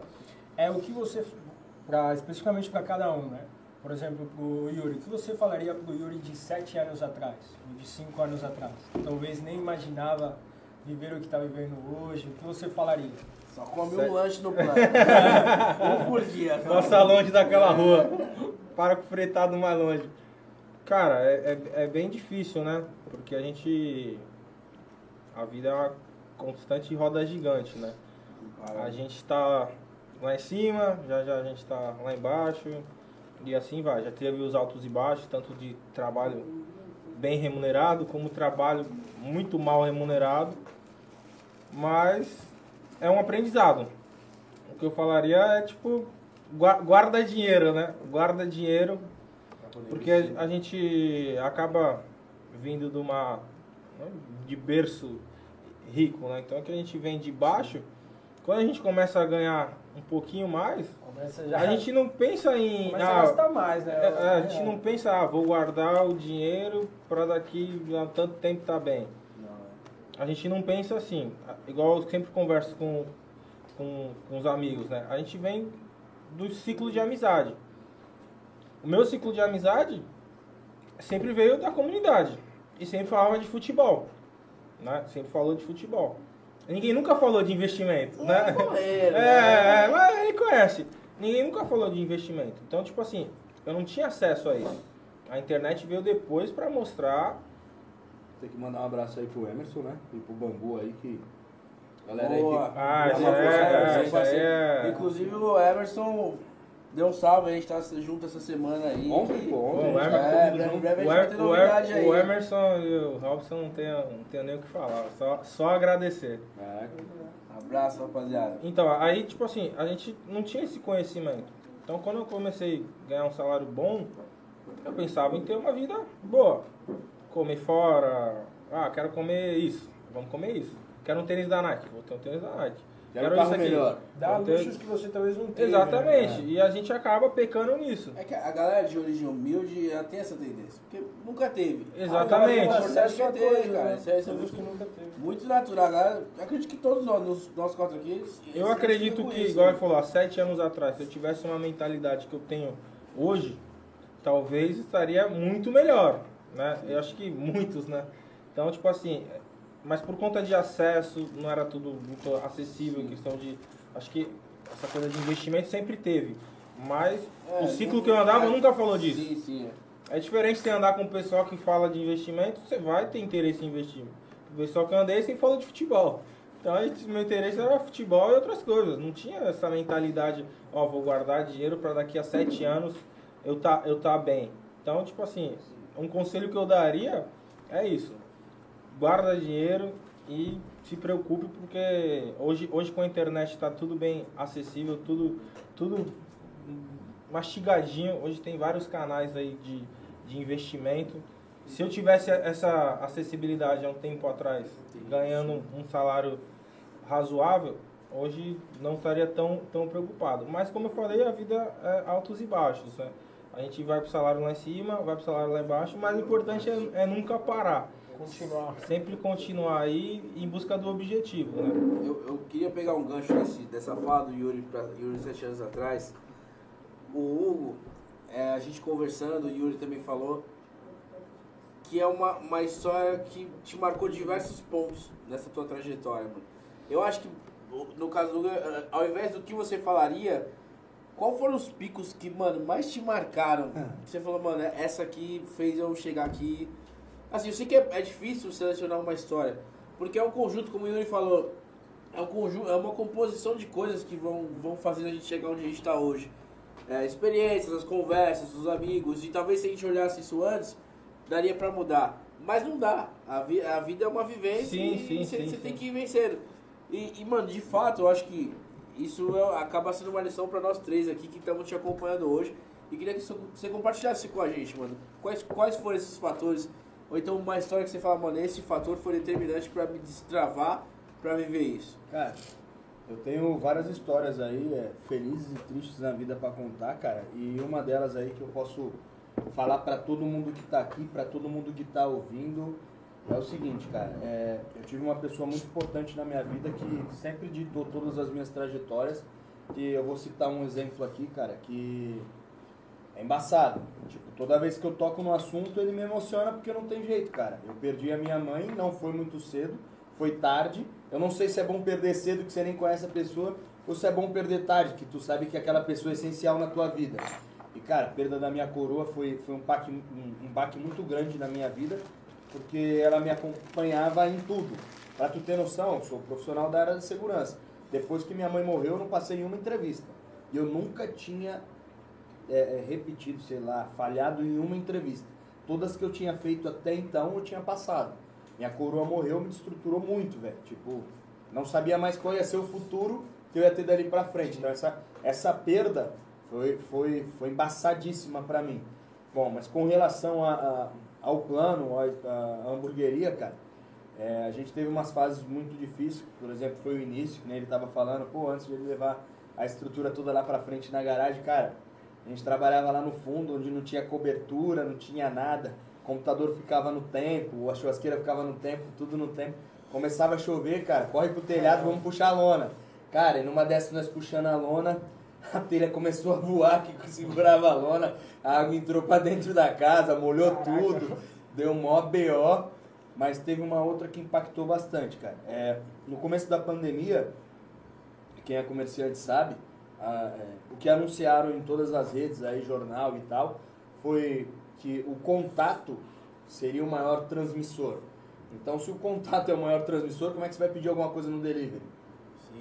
é o que você, pra, especificamente para cada um, né? Por exemplo, pro Yuri, o que você falaria pro Yuri de 7 anos atrás, ou de 5 anos atrás? Talvez nem imaginava viver o que está vivendo hoje, o que você falaria? Só come um lanche no plano. um por dia. Passa longe daquela rua. Para com o fretado mais longe. Cara, é, é, é bem difícil, né? Porque a gente. A vida é uma constante roda gigante, né? A gente tá lá em cima, já já a gente tá lá embaixo. E assim vai. Já teve os altos e baixos, tanto de trabalho bem remunerado, como trabalho muito mal remunerado. Mas é um aprendizado. O que eu falaria é tipo, guarda dinheiro, né? Guarda dinheiro, porque a gente acaba vindo de uma né, de berço rico, né? Então que a gente vem de baixo, quando a gente começa a ganhar um pouquinho mais, a gente não pensa em começa a ah, gastar mais, né? é, é, a gente não pensa, ah, vou guardar o dinheiro para daqui a tanto tempo tá bem. A gente não pensa assim, igual eu sempre converso com, com, com os amigos, né? A gente vem do ciclo de amizade. O meu ciclo de amizade sempre veio da comunidade e sempre falava de futebol, né? Sempre falou de futebol. Ninguém nunca falou de investimento, né? goleiro, É, né? é, mas ele conhece. Ninguém nunca falou de investimento. Então, tipo assim, eu não tinha acesso a isso. A internet veio depois para mostrar Tem que mandar um abraço aí pro Emerson, né? E pro Bambu aí, que. Galera aí Boa. que. Ah, É é- é, aí é- Inclusive o Emerson deu um salve, a gente tá junto essa semana aí. Ontem, pô, ontem. Bom, o gente Emerson- É, breve, breve a O, gente vai ter Em- o, aí. o Emerson e o Robson não tem, não tem nem o que falar, só, só agradecer. É, Abraço, rapaziada. Então, aí, tipo assim, a gente não tinha esse conhecimento. Então, quando eu comecei a ganhar um salário bom, eu pensava em ter uma vida boa. Comer fora, ah, quero comer isso, vamos comer isso. Quero um tênis da Nike, vou ter um tênis da Nike. Quero um carro melhor. Dá Vou ter- luxos que você talvez não tenha. Exatamente, né? e a gente acaba pecando nisso. É que a galera de origem humilde ela tem essa tendência, porque nunca teve. Exatamente. Ah, Acesso Acesso a que coisa, ter, cara. né? Isso é, isso é que nunca teve. muito natural. Galera, eu acredito que todos nós, nos- nós quatro aqui, eles- Eu eles acredito que, isso, igual né? ele falou, há sete anos atrás, se eu tivesse uma mentalidade que eu tenho hoje, talvez estaria muito melhor, né? Eu acho que muitos, né? Então, tipo assim, mas por conta de acesso, não era tudo muito acessível, questão de... Acho que essa coisa de investimento sempre teve, mas É, o ciclo que eu andava é, nunca falou disso. Sim, sim. é. É diferente você andar com um pessoal que fala de investimento, você vai ter interesse em investir. O pessoal que eu andei sempre falou de futebol. Então, meu interesse era futebol e outras coisas. Não tinha essa mentalidade, ó, vou guardar dinheiro para daqui a sete anos eu tá, eu tá bem. Então, tipo assim, um conselho que eu daria é isso. Guarda dinheiro e se preocupe porque hoje, hoje com a internet está tudo bem acessível, tudo, tudo mastigadinho. Hoje tem vários canais aí de, de investimento. Se eu tivesse essa acessibilidade há um tempo atrás, ganhando um salário razoável, hoje não estaria tão, tão preocupado. Mas como eu falei, a vida é altos e baixos. Né? A gente vai pro salário lá em cima, vai pro salário lá embaixo, mas o importante é, é nunca parar. Continuar. Sempre continuar aí em busca do objetivo. Né? Eu, eu queria pegar um gancho desse, dessa fala do Yuri, pra, Yuri sete anos atrás. O Hugo, é, a gente conversando, o Yuri também falou que é uma, uma história que te marcou diversos pontos nessa tua trajetória, mano. Eu acho que, no caso do Hugo, eh, ao invés do que você falaria, qual foram os picos que, mano, mais te marcaram? Você falou, mano, essa aqui fez eu chegar aqui. Assim, eu sei que é, é difícil selecionar uma história, porque é um conjunto, como o Yuri falou, é, um conjunto, é uma composição de coisas que vão, vão fazendo a gente chegar onde a gente está hoje. É, experiências, as conversas, os amigos, e talvez se a gente olhasse isso antes, daria pra mudar. Mas não dá. A, vi, a vida é uma vivência Sim, e sim, você tem que ir vencendo. E, e, mano, de fato, eu acho que isso é- acaba sendo uma lição pra nós três aqui que estamos te acompanhando hoje. E queria que você compartilhasse com a gente, mano. Quais, quais foram esses fatores? Ou então uma história que você fala, mano, esse fator foi determinante pra me destravar pra viver isso. Cara, eu tenho várias histórias aí, é, felizes e tristes na vida pra contar, cara. E uma delas aí que eu posso falar pra todo mundo que tá aqui, pra todo mundo que tá ouvindo, é o seguinte, cara. é, eu tive uma pessoa muito importante na minha vida que sempre ditou todas as minhas trajetórias. que eu vou citar um exemplo aqui, cara, que é embaçado. Tipo, toda vez que eu toco no assunto, ele me emociona porque não tem jeito, cara. Eu perdi a minha mãe, não foi muito cedo, foi tarde. Eu não sei se é bom perder cedo, que você nem conhece a pessoa, ou se é bom perder tarde, que tu sabe que é aquela pessoa é essencial na tua vida. E, cara, a perda da minha coroa foi, foi um, baque, um, um baque muito grande na minha vida, porque ela me acompanhava em tudo. Pra tu ter noção, eu sou profissional da área de segurança. Depois que minha mãe morreu, eu não passei uma entrevista. E eu nunca tinha é, é, repetido, sei lá, falhado em uma entrevista. Todas que eu tinha feito até então, eu tinha passado. Minha coroa morreu, me estruturou muito, velho. Tipo, não sabia mais qual ia ser o futuro que eu ia ter dali pra frente. Então, essa, essa perda foi, foi, foi embaçadíssima pra mim. Bom, mas com relação a, a, ao plano, a, a hamburgueria, cara, é, a gente teve umas fases muito difíceis. Por exemplo, foi o início, né? Ele tava falando, pô, antes de ele levar a estrutura toda lá pra frente na garagem, cara, a gente trabalhava lá no fundo, onde não tinha cobertura, não tinha nada. O computador ficava no tempo, a churrasqueira ficava no tempo, tudo no tempo. Começava a chover, cara, corre pro telhado, vamos puxar a lona. Cara, e numa dessas nós puxando a lona, a telha começou a voar, que segurava a lona, a água entrou pra dentro da casa, molhou tudo, deu mó BO. Mas teve uma outra que impactou bastante, cara. É, no começo da pandemia, quem é comerciante sabe, é, o que anunciaram em todas as redes, aí, jornal e tal, foi que o contato seria o maior transmissor. Então, se o contato é o maior transmissor, como é que você vai pedir alguma coisa no delivery?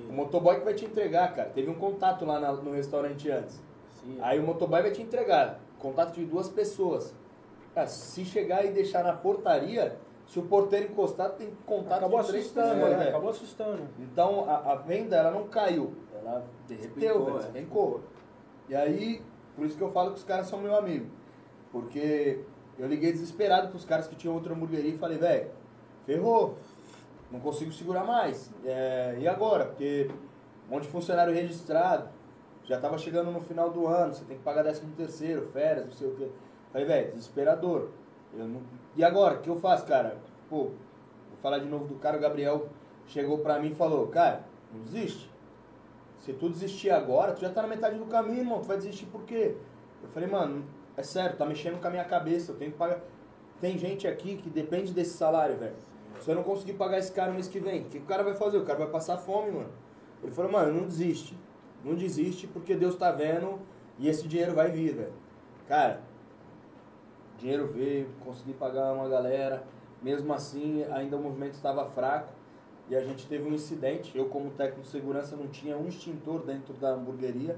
O motoboy que vai te entregar, cara. Teve um contato lá na- no restaurante antes. Sim. Aí o motoboy vai te entregar. Contato de duas pessoas. Cara, se chegar e deixar na portaria, se o porteiro encostar, tem contato Acabou de três assustando, pessoas, né? Acabou assustando. Então a, a venda ela não caiu, ela derreteu, Despencou, velho, é. despencou. E aí, por isso que eu falo que os caras são meu amigo. Porque eu liguei desesperado pros caras que tinham outra hamburgueria e falei, velho, ferrou. Não consigo segurar mais. É, e agora? Porque um monte de funcionário registrado, já tava chegando no final do ano, você tem que pagar 13 terceiro, férias, não sei o quê. Falei, velho, desesperador. Eu não... E agora, o que eu faço, cara? Pô, vou falar de novo do cara, o Gabriel chegou pra mim e falou, cara, não desiste. Se tu desistir agora, tu já tá na metade do caminho, irmão. Tu vai desistir por quê? Eu falei, mano, é sério, tá mexendo com a minha cabeça. Eu tenho que pagar. Tem gente aqui que depende desse salário, velho. Se eu não conseguir pagar esse cara mês que vem, o que o cara vai fazer? O cara vai passar fome, mano. Ele falou, mano, não desiste. Não desiste porque Deus tá vendo e esse dinheiro vai vir, velho. Cara, dinheiro veio, consegui pagar uma galera. Mesmo assim, ainda o movimento estava fraco. E a gente teve um incidente. Eu, como técnico de segurança, não tinha um extintor dentro da hamburgueria.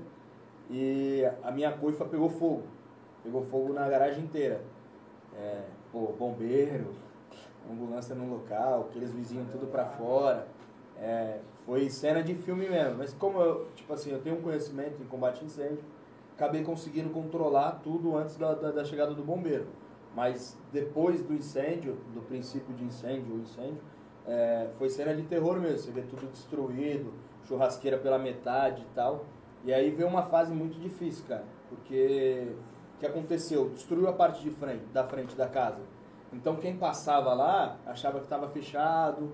E a minha coifa pegou fogo. Pegou fogo na garagem inteira. É, pô, bombeiro, ambulância no local, aqueles vizinhos tudo pra fora. É, foi cena de filme mesmo. Mas como eu, tipo assim, eu tenho um conhecimento em combate a incêndio, acabei conseguindo controlar tudo antes da, da, da chegada do bombeiro. Mas depois do incêndio, do princípio de incêndio, o incêndio, é, foi cena de terror mesmo. Você vê tudo destruído, churrasqueira pela metade e tal. E aí veio uma fase muito difícil, cara. Porque o que aconteceu? Destruiu a parte de frente, da frente da casa. Então quem passava lá achava que estava fechado,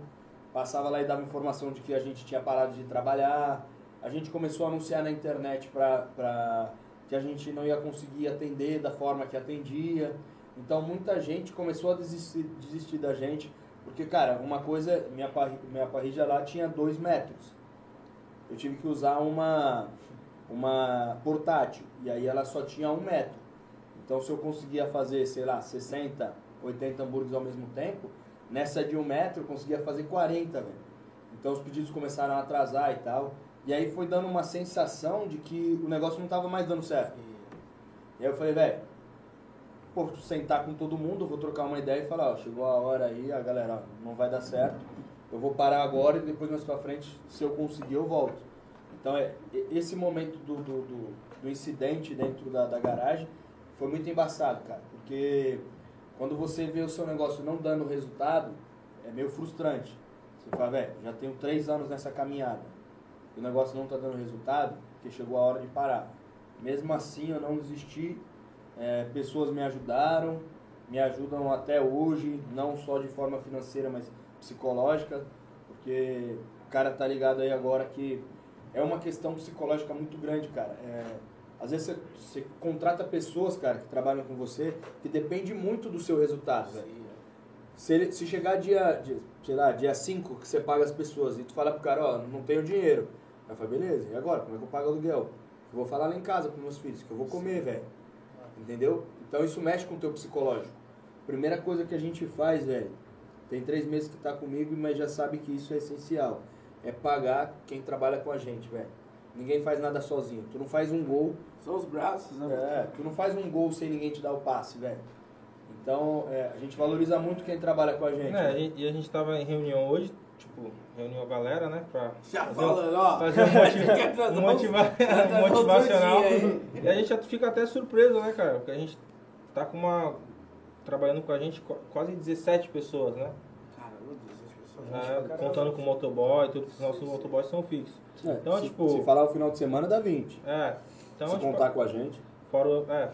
passava lá e dava informação de que a gente tinha parado de trabalhar. A gente começou a anunciar na internet para que a gente não ia conseguir atender da forma que atendia. Então muita gente começou a desistir, desistir da gente, porque, cara, uma coisa, minha, parri, minha parrilla lá tinha dois metros. Eu tive que usar uma, uma portátil, e aí ela só tinha um metro. Então se eu conseguia fazer, sei lá, 60, 80 hambúrgueres ao mesmo tempo, nessa de um metro eu conseguia fazer 40, velho. Então os pedidos começaram a atrasar e tal. E aí foi dando uma sensação de que o negócio não tava mais dando certo. E aí eu falei, velho, pô, sentar com todo mundo, vou trocar uma ideia e falar, ó, chegou a hora aí, a galera, não vai dar certo. Eu vou parar agora e depois mais pra frente, se eu conseguir, eu volto. Então é, esse momento do, do, do, do incidente dentro da, da garagem foi muito embaçado, cara. Porque quando você vê o seu negócio não dando resultado, é meio frustrante. Você fala, velho, já tenho três anos nessa caminhada. O negócio não tá dando resultado, porque chegou a hora de parar. Mesmo assim, eu não desisti. É, pessoas me ajudaram, me ajudam até hoje, não só de forma financeira, mas psicológica, porque o cara tá ligado aí agora que é uma questão psicológica muito grande, cara. É, às vezes você, você contrata pessoas, cara, que trabalham com você, que depende muito do seu resultado, velho. Se, ele- se chegar dia, dia, sei lá, dia 5 que você paga as pessoas e tu fala pro cara, ó, não tenho dinheiro. Aí fala, beleza, e agora? Como é que eu pago aluguel? Eu vou falar lá em casa com meus filhos, que eu vou comer, velho. Entendeu? Então isso mexe com o teu psicológico. Primeira coisa que a gente faz, velho, tem três meses que tá comigo, mas já sabe que isso é essencial. É pagar quem trabalha com a gente, velho. Ninguém faz nada sozinho. Tu não faz um gol São os braços, né? é, tu não faz um gol sem ninguém te dar o passe, velho. Então, é, a gente valoriza muito quem trabalha com a gente. É, gente- e a gente tava em reunião hoje, tipo, reuniu a galera, né? Pra Já fazer, falando, ó. fazer um, motiva- um motivacional. E a gente fica até surpreso, né, cara? Porque a gente tá com uma. trabalhando com a gente qu- quase 17 pessoas, né? Caramba, 16 pessoas. É, contando com o motoboy, todos os nossos motoboys são fixos. É, Então, se, tipo- se falar o final de semana, dá 20. É. Então, se tipo, contar com a gente. Fora, o- é.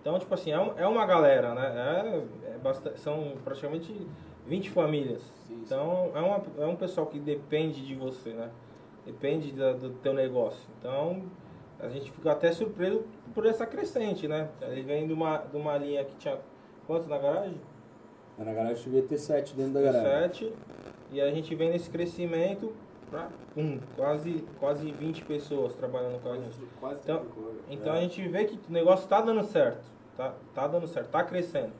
Então, tipo assim, é, um- é uma galera, né? É, é bastante, são praticamente 20 famílias. Sim, sim. Então, é, uma, é um pessoal que depende de você, né? Depende da- do teu negócio. Então, a gente fica até surpreso por essa crescente, né? Ele vem de uma, de uma linha que tinha quanto na garagem? Na garagem devia ter 7 dentro da garagem. 7. E a gente vem nesse crescimento para um, quase, quase 20 pessoas trabalhando com a gente. Quase Então- né? Então a gente vê que o negócio tá dando certo. Tá, tá dando certo, tá crescendo.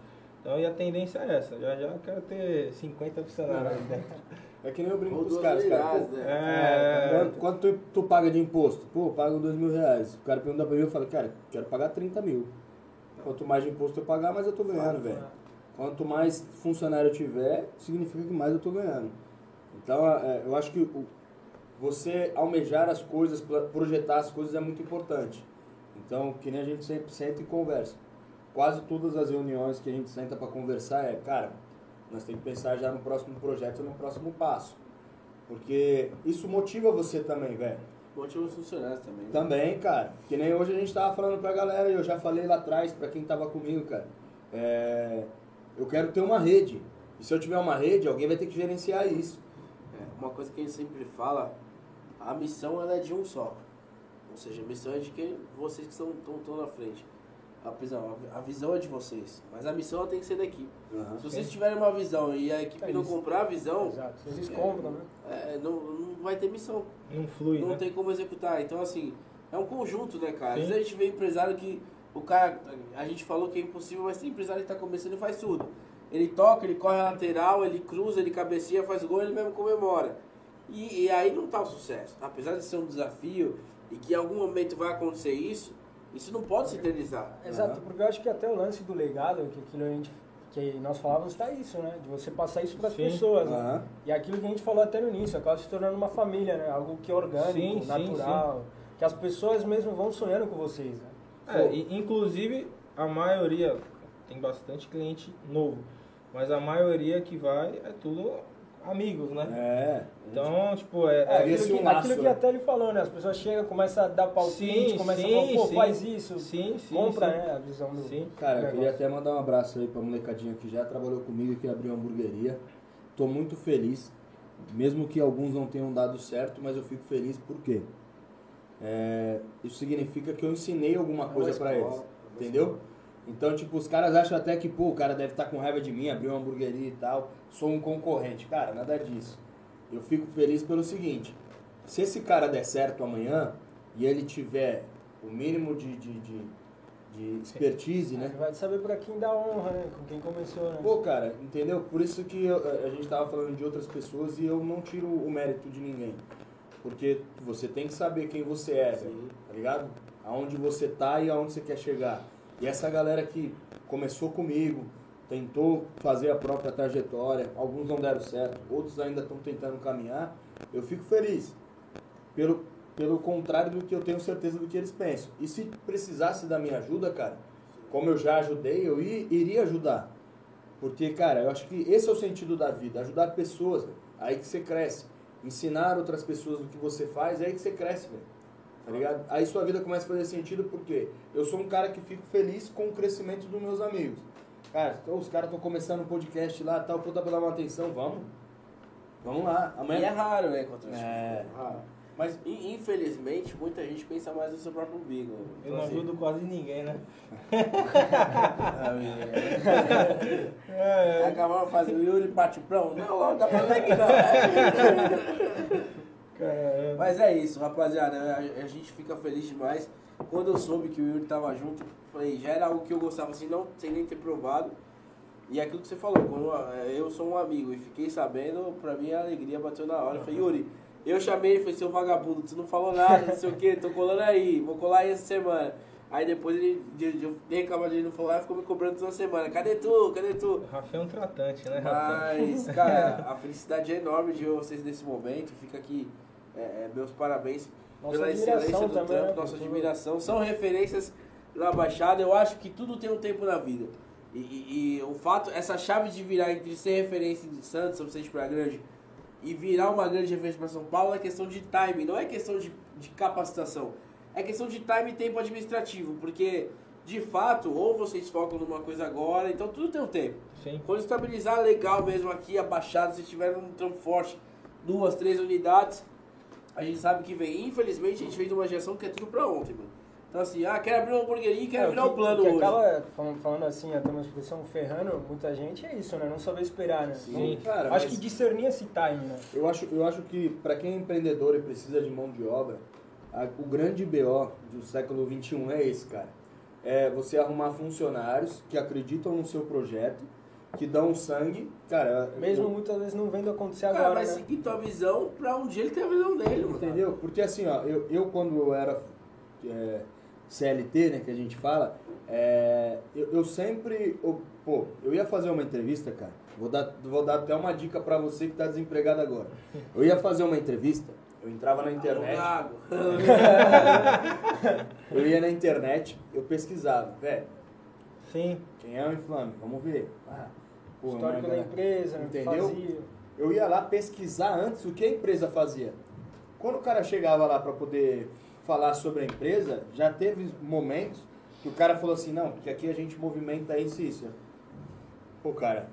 Então e a tendência é essa. Já já eu quero ter 50 funcionários aí dentro. É que nem eu brinco com os caras, cara. Pô, né? É. Quanto, quanto tu, tu paga de imposto? Pô, eu pago dois mil reais. O cara pergunta pra mim, eu falo, cara, quero pagar 30 mil. Quanto mais de imposto eu pagar, mais eu tô ganhando, velho. Quanto mais funcionário eu tiver, significa que mais eu tô ganhando. Então, é, eu acho que o- você almejar as coisas, projetar as coisas é muito importante. Então, que nem a gente sempre senta e conversa. Quase todas as reuniões que a gente senta para conversar é, cara, nós temos que pensar já no próximo projeto, no próximo passo. Porque isso motiva você também, velho. Motiva os funcionários também. né? Também, cara. Que nem hoje a gente tava falando pra galera, e eu já falei lá atrás pra quem tava comigo, cara. É, eu quero ter uma rede. E se eu tiver uma rede, alguém vai ter que gerenciar isso. É, uma coisa que a gente sempre fala, a missão ela é de um só. Ou seja, a missão é de quem vocês que estão, estão, estão na frente. A, visão, a visão é de vocês, mas a missão ela tem que ser da equipe. Se vocês tiverem uma visão e a equipe É não isso. comprar a visão, Exato. Vocês compram, né? é, não, não vai ter missão. Não flui, não né? tem como executar. Então, assim, é um conjunto, né, cara? Às Sim. vezes a gente vê empresário que o cara, a gente falou que é impossível, mas tem empresário que tá começando e faz tudo. Ele toca, ele corre a lateral, ele cruza, ele cabeceia, faz gol, ele mesmo comemora. E, e aí não tá o sucesso. Apesar de ser um desafio e que em algum momento vai acontecer isso, isso não pode se eternizar. Exato, porque eu acho que até o lance do legado, que aquilo a gente que nós falávamos, está isso, né? De você passar isso para as Sim. pessoas. né? Aham. E aquilo que a gente falou até no início, acaba se tornando uma família, né? Algo que é orgânico, Sim, sim, natural, que as pessoas mesmo vão sonhando com vocês, né? É, e, inclusive, a maioria, tem bastante cliente novo, mas a maioria que vai é tudo amigos, né? É. Então, tipo, é. É, é- esse aquilo, um que, laço, aquilo que né? até ele falou, né? As pessoas chegam, começam a dar palpite, Sim, começam sim, a falar, pô, sim. faz isso. Sim, sim. compra, sim. né? A visão do. Sim. Cara, eu queria até mandar um abraço aí pra molecadinha que já trabalhou comigo, que abriu uma hamburgueria. Tô muito feliz, mesmo que alguns não tenham dado certo, mas eu fico feliz porque é, isso significa que eu ensinei alguma É uma coisa pra escola, eles, é entendeu? Então, tipo, os caras acham até que, pô, o cara deve estar com raiva de mim, abriu uma hamburgueria e tal, sou um concorrente. Cara, nada disso. Eu fico feliz pelo seguinte, se esse cara der certo amanhã e ele tiver o mínimo de, de, de, de expertise, né? Você vai saber pra quem dá honra, né? Com quem começou, né? Pô, cara, entendeu? Por isso que eu- a gente tava falando de outras pessoas e eu não tiro o mérito de ninguém. Porque você tem que saber quem você é, velho, tá ligado? Aonde você tá e aonde você quer chegar. E essa galera que começou comigo, tentou fazer a própria trajetória, alguns não deram certo, outros ainda estão tentando caminhar, eu fico feliz. Pelo, pelo contrário do que eu tenho certeza do que eles pensam. E se precisasse da minha ajuda, cara, como eu já ajudei, eu iria ajudar. Porque, cara, eu acho que esse é o sentido da vida, ajudar pessoas, velho. aí que você cresce. Ensinar outras pessoas o que você faz, é aí que você cresce, velho. Tá ligado? Aí sua vida começa a fazer sentido porque eu sou um cara que fico feliz com o crescimento dos meus amigos. Cara, então os caras estão começando um podcast lá, tal, dá pra dar uma atenção, vamos. Vamos lá. E é Amanhã. raro, né, contra o É. Raro. Mas Infelizmente, muita gente pensa mais no seu próprio umbigo. Eu não ajudo quase ninguém, né? É, Acabaram fazendo o Yuri Patiprão? Não, logo dá pra ver que não. É. Mas é isso, rapaziada. A, a gente fica feliz demais. Quando eu soube que o Yuri tava junto, falei, já era algo que eu gostava assim, não sem nem ter provado. E é aquilo que você falou, eh, eu sou um amigo e fiquei sabendo, pra mim a alegria bateu na hora. Eu falei, Yuri, eu chamei ele, falei, seu vagabundo, tu não falou nada, não sei o que, tô colando aí, vou colar aí essa semana. Aí depois ele, de, de, reclamar de ele não falar, ficou me cobrando toda semana. Cadê tu? Cadê tu? O Rafa é um tratante, né, Rafa? Mas, cara, a felicidade é enorme de ver vocês nesse momento. Fica aqui é, é, meus parabéns Nossa pela admiração excelência do também, trampo, né, nossa admiração. São referências na Baixada. Eu acho que tudo tem um tempo na vida. E, e- e o fato, essa chave de virar entre ser referência de Santos, São Vicente para Grande, e virar uma grande referência para São Paulo é questão de time, não é questão de, de capacitação. É questão de time e tempo administrativo, porque de fato, ou vocês focam numa coisa agora, então tudo tem um tempo. Sim. Quando estabilizar legal mesmo aqui, abaixado, se tiver um trampo forte, duas, três unidades, a gente sabe que vem. Infelizmente, a gente de uma geração que é tudo pra ontem, mano. Então assim, ah, quero abrir uma hamburgueria e quero É, virar o que- plano o que hoje. acaba, falando, assim, até uma expressão ferrando muita gente, é isso, né? Não saber esperar, né? Sim. Cara, Acho mas- que discernir esse time, né? Eu acho, eu acho que para quem é empreendedor e precisa de mão de obra, o grande BO do século XXI é esse, cara. É você arrumar funcionários que acreditam no seu projeto, que dão sangue. Cara, Mesmo eu- muitas vezes não vendo acontecer Cara, agora, vai né? seguir tua visão pra um dia ele ter a visão dele, mano. Entendeu? Porque assim, ó, eu, eu quando eu era é, CLT, né, que a gente fala, é, eu, eu sempre, eu- pô, eu ia fazer uma entrevista, cara, vou dar, vou dar até uma dica pra você que tá desempregado agora. Eu ia fazer uma entrevista, eu entrava na internet, eu ia na internet, eu pesquisava, velho, Sim. quem é o Inflame? Vamos ver. Ah, pô, Histórico da galera- empresa, né? Entendeu? Fazia. Eu ia lá pesquisar antes o que a empresa fazia. Quando o cara chegava lá para poder falar sobre a empresa, já teve momentos que o cara falou assim, não, porque aqui a gente movimenta isso e isso. Pô, cara,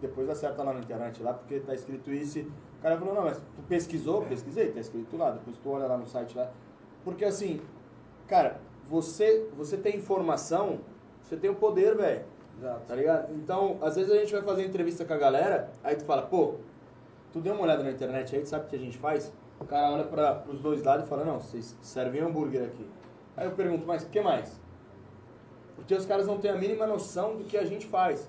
depois acerta lá na internet lá, porque tá escrito isso. e- O cara falou, não, mas tu pesquisou? Pesquisei, tá escrito lá, depois tu olha lá no site lá. Porque assim, cara, você, você tem informação, você tem o poder, velho. Exato. Tá ligado? Então, às vezes a gente vai fazer entrevista com a galera, aí tu fala, pô, tu deu uma olhada na internet aí, tu sabe o que a gente faz? O cara olha para pros dois lados e fala, não, vocês servem hambúrguer aqui. Aí eu pergunto, mas o que mais? Porque os caras não têm a mínima noção do que a gente faz.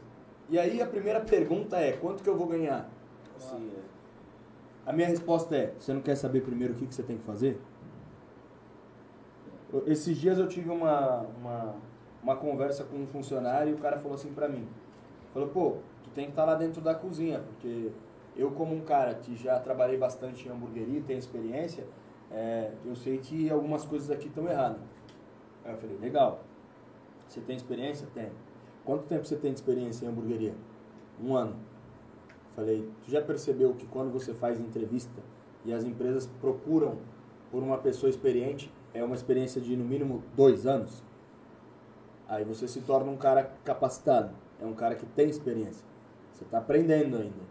E aí a primeira pergunta é, quanto que eu vou ganhar? Assim, é. A minha resposta é, você não quer saber primeiro o que, que você tem que fazer? Esses dias eu tive uma, uma, uma conversa com um funcionário e o cara falou assim pra mim. Falou, pô, tu tem que estar lá dentro da cozinha, porque eu como um cara que já trabalhei bastante em hamburgueria e tenho experiência, é, eu sei que algumas coisas aqui estão erradas. Aí eu falei, legal. Você tem experiência? Tem. Quanto tempo você tem de experiência em hamburgueria? Um ano. Falei, tu já percebeu que quando você faz entrevista e as empresas procuram por uma pessoa experiente, é uma experiência de no mínimo dois anos? Aí você se torna um cara capacitado, é um cara que tem experiência. Você está aprendendo ainda,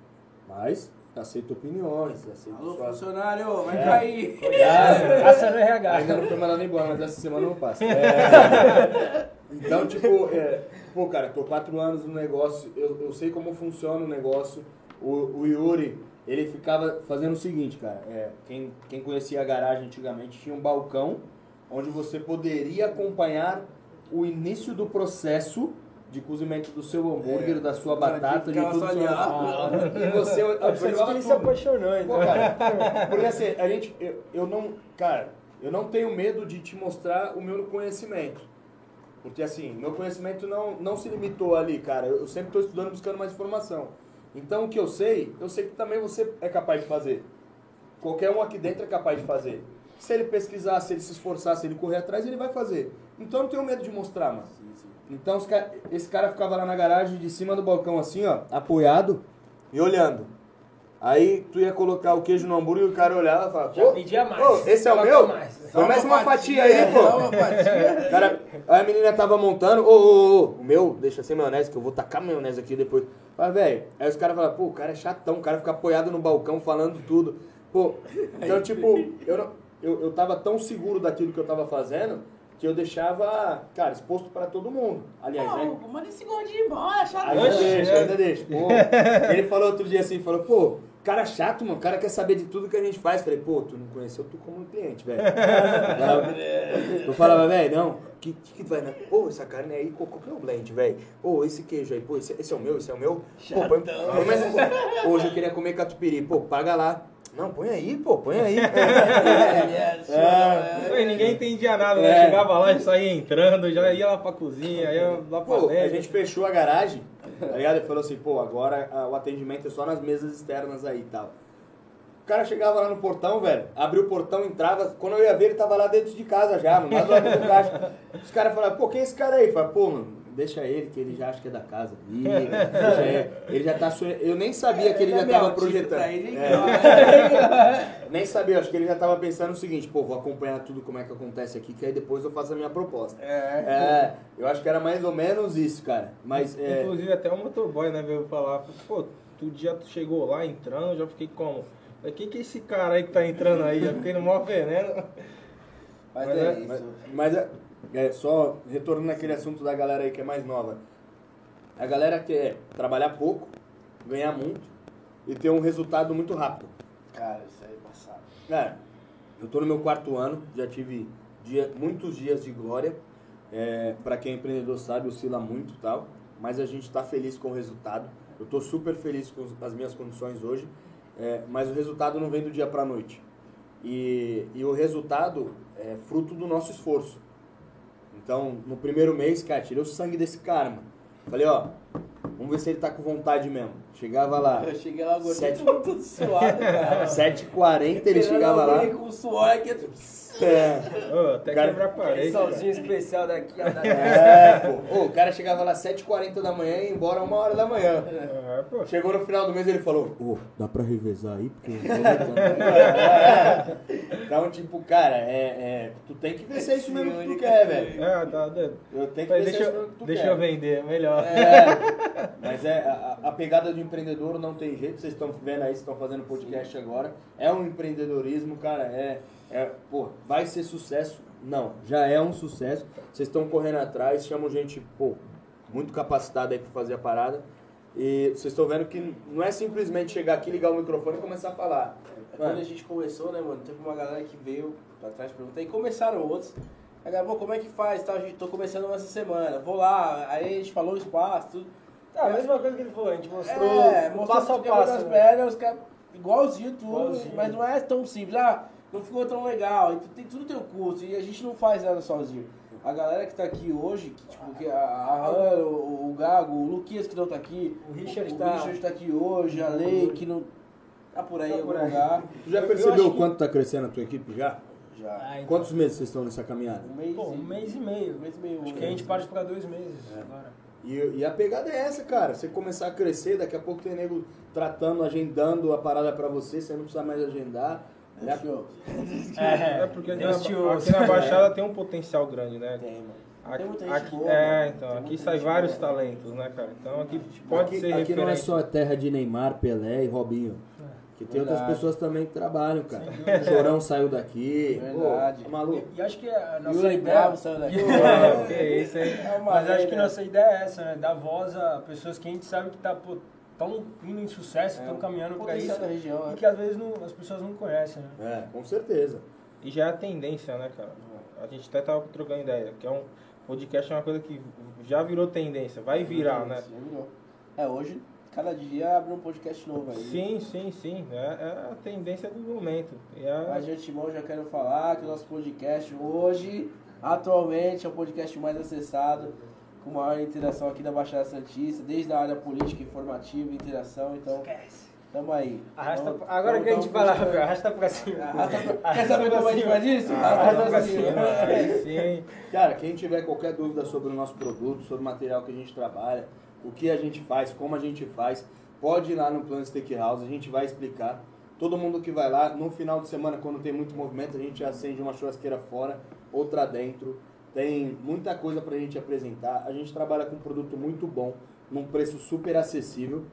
mas aceita opiniões, aceita Alô, suas... funcionário, vai É. cair. Cuidado. Passa no RH. Ainda não foi mandado embora, mas essa semana não passa. É, Então, tipo, é, pô, cara, tô quatro anos no negócio, eu, eu sei como funciona o negócio. O, o Yuri, ele ficava fazendo o seguinte, cara, é, quem, quem conhecia a garagem antigamente tinha um balcão onde você poderia acompanhar o início do processo de cozimento do seu hambúrguer, da sua batata, de tudo. seu- olhando. E você observava ele se tudo. apaixonou, Pô, então. cara, porque assim, a gente, eu, eu não, cara, eu não tenho medo de te mostrar o meu conhecimento. Porque assim, meu conhecimento não, não se limitou ali, cara. Eu, eu sempre estou estudando, buscando mais informação. Então o que eu sei, eu sei que também você é capaz de fazer. Qualquer um aqui dentro é capaz de fazer. Se ele pesquisar, se ele se esforçar, se ele correr atrás, ele vai fazer. Então eu não tenho medo de mostrar, mano. Então os ca- esse cara ficava lá na garagem, de cima do balcão, assim, ó, apoiado e olhando. Aí tu ia colocar o queijo no hambúrguer e o cara olhava e falava, pô, pedia mais. pô, esse é o meu? mais. Dá mais uma fatia aí, pô. uma fatia. Cara, aí a menina tava montando, ô, ô, ô, o meu, deixa sem maionese, que eu vou tacar maionese aqui depois. Fala, velho, aí os caras falam, pô, o cara é chatão, o cara fica apoiado no balcão falando tudo. Pô, então, tipo, eu, não- eu, eu tava tão seguro daquilo que eu tava fazendo que eu deixava, cara, exposto para todo mundo. Aliás, né? Não, manda esse gordinho embora, chato. Ainda deixa, é. ainda deixa. Pô, ele falou outro dia assim, falou, pô, cara chato, mano, o cara quer saber de tudo que a gente faz. Falei, pô, tu não conheceu tu como cliente, velho. Não. Eu falava, velho, não, que, que que tu vai, né? Pô, essa carne aí, qual, qual que é o blend, velho? Pô, esse queijo aí, pô, esse, esse é o meu, esse é o meu. Pô, põe, põe mais um. Hoje eu queria comer catupiry, pô, paga lá. Não, põe aí, pô, põe aí. Pô, e ninguém entendia nada, né? É. Chegava lá, já saía entrando, já ia lá pra cozinha, ia lá pra Pô, a gente fechou a garagem, tá ligado? Ele falou assim, pô, agora ah, o atendimento é só nas mesas externas aí e tal. O cara chegava lá no portão, velho, abriu o portão, entrava, quando eu ia ver, ele tava lá dentro de casa já, mano, lá do lado do caixa. Os caras falavam, pô, quem é esse cara aí? Fala, pô, mano, deixa ele, que ele já acha que é da casa. Ele, ele já tá sonhando. Eu nem sabia que ele já tava projetando. Pra ele, É. Nem sabia, acho que ele já tava pensando o seguinte, pô, vou acompanhar tudo como é que acontece aqui, que aí depois eu faço a minha proposta. É, eu acho que era mais ou menos isso, cara. Mas é, Inclusive até o motoboy, né, veio falar, pô, tu dia tu chegou lá entrando, já fiquei como? Falei, quem que é esse cara aí que tá entrando aí? Já fiquei no maior veneno. Mas Mas é é- isso. Mas, mas é, é, só retornando naquele assunto da galera aí que é mais nova. A galera quer trabalhar pouco, ganhar muito e ter um resultado muito rápido. Cara, isso aí é passado. Cara, eu tô no meu quarto ano, já tive dia, muitos dias de glória. É, para quem é empreendedor sabe, oscila muito e tal, mas a gente tá feliz com o resultado. Eu tô super feliz com as minhas condições hoje, é, mas o resultado não vem do dia pra noite. E, e o resultado é fruto do nosso esforço. Então, no primeiro mês, cara, tirei o sangue desse cara, mano. Falei, ó, vamos ver se ele tá com vontade mesmo. Chegava lá, Eu cheguei lá, gordinho, Sete- todo, todo suado, cara. 7h40 ele chegava lá. Com suor aqui. É. Ô, até Cara, quebrar a Aquele parede. cara. solzinho especial daqui, ó, da É, pô. Ô, o cara chegava lá 7h40 da manhã e ia embora uma hora da manhã. É, pô. Chegou no final do mês ele falou, ô, dá pra revezar aí? Porque eu tô aguentando." Então, tipo, cara, é, é, tu tem que é isso mesmo que tu quer, velho. É, tá. Eu tenho que é Deixa, isso mesmo que tu deixa quer. eu vender, melhor. É, mas é, a, a pegada do empreendedor não tem jeito, vocês estão vendo aí, vocês estão fazendo podcast agora. É um empreendedorismo, cara, é, é, pô, vai ser sucesso? Não, já é um sucesso. Vocês estão correndo atrás, chamam gente, pô, muito capacitada aí pra fazer a parada. E vocês estão vendo que não é simplesmente chegar aqui, ligar o microfone e começar a falar. Quando a gente começou, né, mano, teve uma galera que veio pra trás perguntar, e começaram outros. Aí, galera, pô, como é que faz? Tal, gente, tô começando essa semana, vou lá, aí a gente falou o espaço, tudo. Ah, a mesma coisa que ele falou, a gente mostrou é, o mostrou passo a das passo. né? pernas, os caras, igualzinho tudo, Igualzinho. mas não é tão simples. Ah, não ficou tão legal, então tem, tudo tem um custo, e a gente não faz nada sozinho. A galera que tá aqui hoje, que, tipo, que a, a Hannah, o, o Gago, o Luquias que não tá aqui, O Richard o, tá- Richard tá aqui hoje, a Lei que não tá por aí Tá em algum lugar. Tu já Eu- eu percebeu o que- quanto tá crescendo a tua equipe já? Já. Ah, então. Quantos meses vocês estão nessa caminhada? Um mês, Pô, um e- mês e meio. um mês e meio. Acho que a gente parte pra dois meses agora. E, e a pegada é essa, cara. Você começar a crescer, daqui a pouco tem nego tratando, agendando a parada pra você, você não precisa mais agendar. É show. É, porque aqui na, ouça. aqui na Baixada tem um potencial grande, né? Tem, mano. Aqui, Tem muita gente aqui- boa, é, mano. então, Tem aqui sai vários boa. talentos, né, cara? Então aqui pode aqui, ser aqui não é referente. só a terra de Neymar, Pelé e Robinho. Que tem outras Verdade. pessoas também que trabalham, cara. Chorão saiu daqui. Verdade. Pô, tá maluco. E, e acho que a nossa Yuri ideia... Bravo saiu daqui. É, que isso, hein? É Mas acho que né? nossa ideia é essa, né? Dar voz a pessoas que a gente sabe que tá, pô, tão indo em sucesso, É, estão caminhando pra potencial isso. da região, e né? que às vezes não- as pessoas não conhecem, né? É, com certeza. E já é a tendência, né, cara? A gente até tava trocando ideia, que é um podcast é uma coisa que já virou tendência, vai virar, né? Sim, virou. É, hoje, cada dia abre um podcast novo aí. Sim, sim, sim. É, é a tendência do momento. E é- Mas de antemão já quero falar que o nosso podcast hoje, atualmente, é o podcast mais acessado, com maior interação aqui da Baixada Santista, desde a área política, informativa, interação, então tamo aí. Arrasta, Tamo- agora tamo- que a gente tamo fala, arrasta pra cima. Arrasta pra- Quer Arrasta saber pra como a gente cima. faz isso? Arrasta pra cima. cima. Aí sim. Cara, quem tiver qualquer dúvida sobre o nosso produto, sobre o material que a gente trabalha, o que a gente faz, como a gente faz, pode ir lá no Plano Steakhouse, a gente vai explicar. Todo mundo que vai lá, no final de semana, quando tem muito movimento, a gente acende uma churrasqueira fora, outra dentro. Tem muita coisa pra gente apresentar. A gente trabalha com um produto muito bom, num preço super acessível.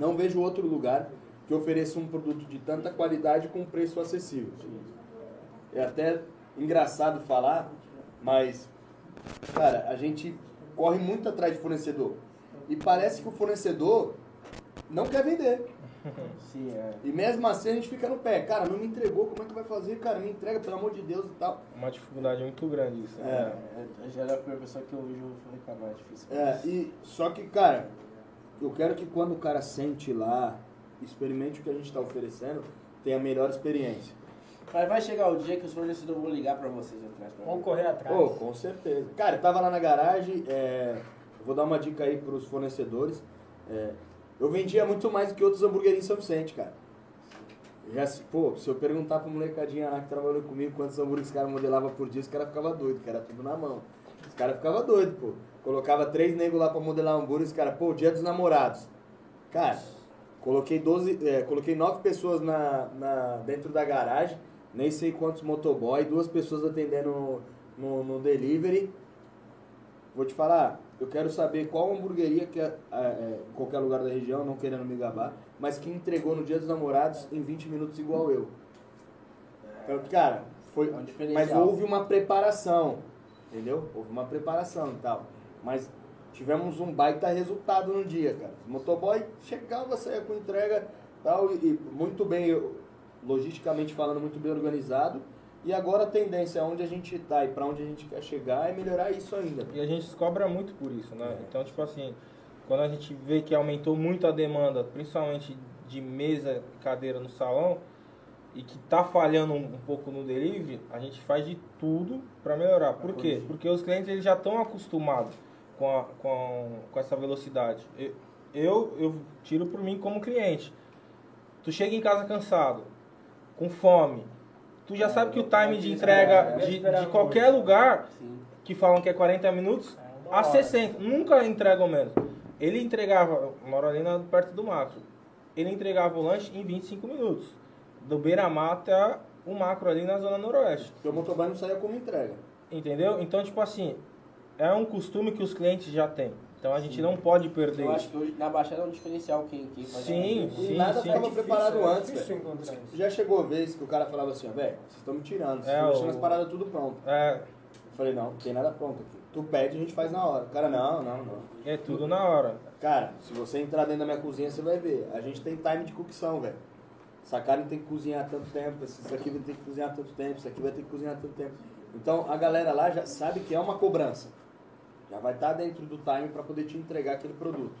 Não vejo outro lugar que ofereça um produto de tanta qualidade com preço acessível. É até engraçado falar, mas, cara, a gente corre muito atrás de fornecedor. E parece que o fornecedor não quer vender. Sim, é. E mesmo assim a gente fica no pé. Cara, não me entregou, como é que vai fazer? Cara, me entrega, pelo amor de Deus e tal. Uma dificuldade muito grande isso. né? É, já era a primeira pessoa que eu vejo reclamar, é difícil. É, e só que, cara, eu quero que quando o cara sente lá, experimente o que a gente está oferecendo, tenha a melhor experiência. Mas vai chegar o dia que os fornecedores vão ligar pra vocês atrás. Pra Vamos mim. correr atrás. Pô, com certeza. Cara, eu tava lá na garagem, é, eu vou dar uma dica aí pros fornecedores. É, eu vendia muito mais do que outros hamburguerinhos em São Vicente, cara. Já, se- pô, se eu perguntar pra molecadinha lá que trabalhou comigo quantos hambúrgueres os caras modelavam por dia, os caras ficavam doidos, que era tudo na mão. Os caras ficavam doidos, pô. Colocava três negros lá pra modelar hambúrguer, os caras, pô, dia dos namorados. Cara, coloquei 12, é, coloquei nove pessoas na, na, dentro da garagem, nem sei quantos motoboy, duas pessoas atendendo no, no, no delivery. Vou te falar, eu quero saber qual hamburgueria que é, é, é, em qualquer lugar da região, não querendo me gabar, mas que entregou no dia dos namorados em 20 minutos igual eu. Então, cara, foi, É um mas houve uma preparação, entendeu? Houve uma preparação e tal. Mas tivemos um baita resultado no dia, cara. O motoboy chegava, saía com entrega tal, e, e muito bem, logisticamente falando, muito bem organizado. E agora a tendência onde a gente tá e para onde a gente quer chegar é melhorar isso ainda. E a gente cobra muito por isso, né? Então, tipo assim, quando a gente vê que aumentou muito a demanda, principalmente de mesa e cadeira no salão, e que tá falhando um, um pouco no delivery, a gente faz de tudo para melhorar. Por quê? Porque os clientes eles já estão acostumados com, a- com, com essa velocidade. Eu, eu, eu tiro por mim como cliente. Tu chega em casa cansado, com fome, tu já sabe que o time de entrega de, de qualquer lugar que falam que é 40 minutos, a 60. Nunca entregam menos. Ele entregava, eu moro ali perto do macro, ele entregava o lanche em 25 minutos. Do beira-mar até o macro ali na zona noroeste. Porque o motoboy não saía como entrega. Entendeu? Então, tipo assim, é um costume que os clientes já têm. Então a gente não pode perder Eu acho que hoje na Baixada é um diferencial quem, quem faz Sim, isso. E sim, nada sim. ficava Difícil, preparado é antes, velho. Já chegou a vez que o cara falava assim, ó, velho, vocês estão me tirando, vocês É, estão deixando o- as paradas tudo pronto. É, Eu falei, não, não tem nada pronto aqui. Tu pede, a gente faz na hora. O cara, não, não, não. é tudo na hora. Cara, se você entrar dentro da minha cozinha, você vai ver. A gente tem time de cocção, velho. Essa carne tem que cozinhar tanto tempo, isso aqui vai ter que cozinhar tanto tempo, isso aqui vai ter que cozinhar tanto tempo. Então a galera lá já sabe que é uma cobrança. Já vai estar dentro do time para poder te entregar aquele produto.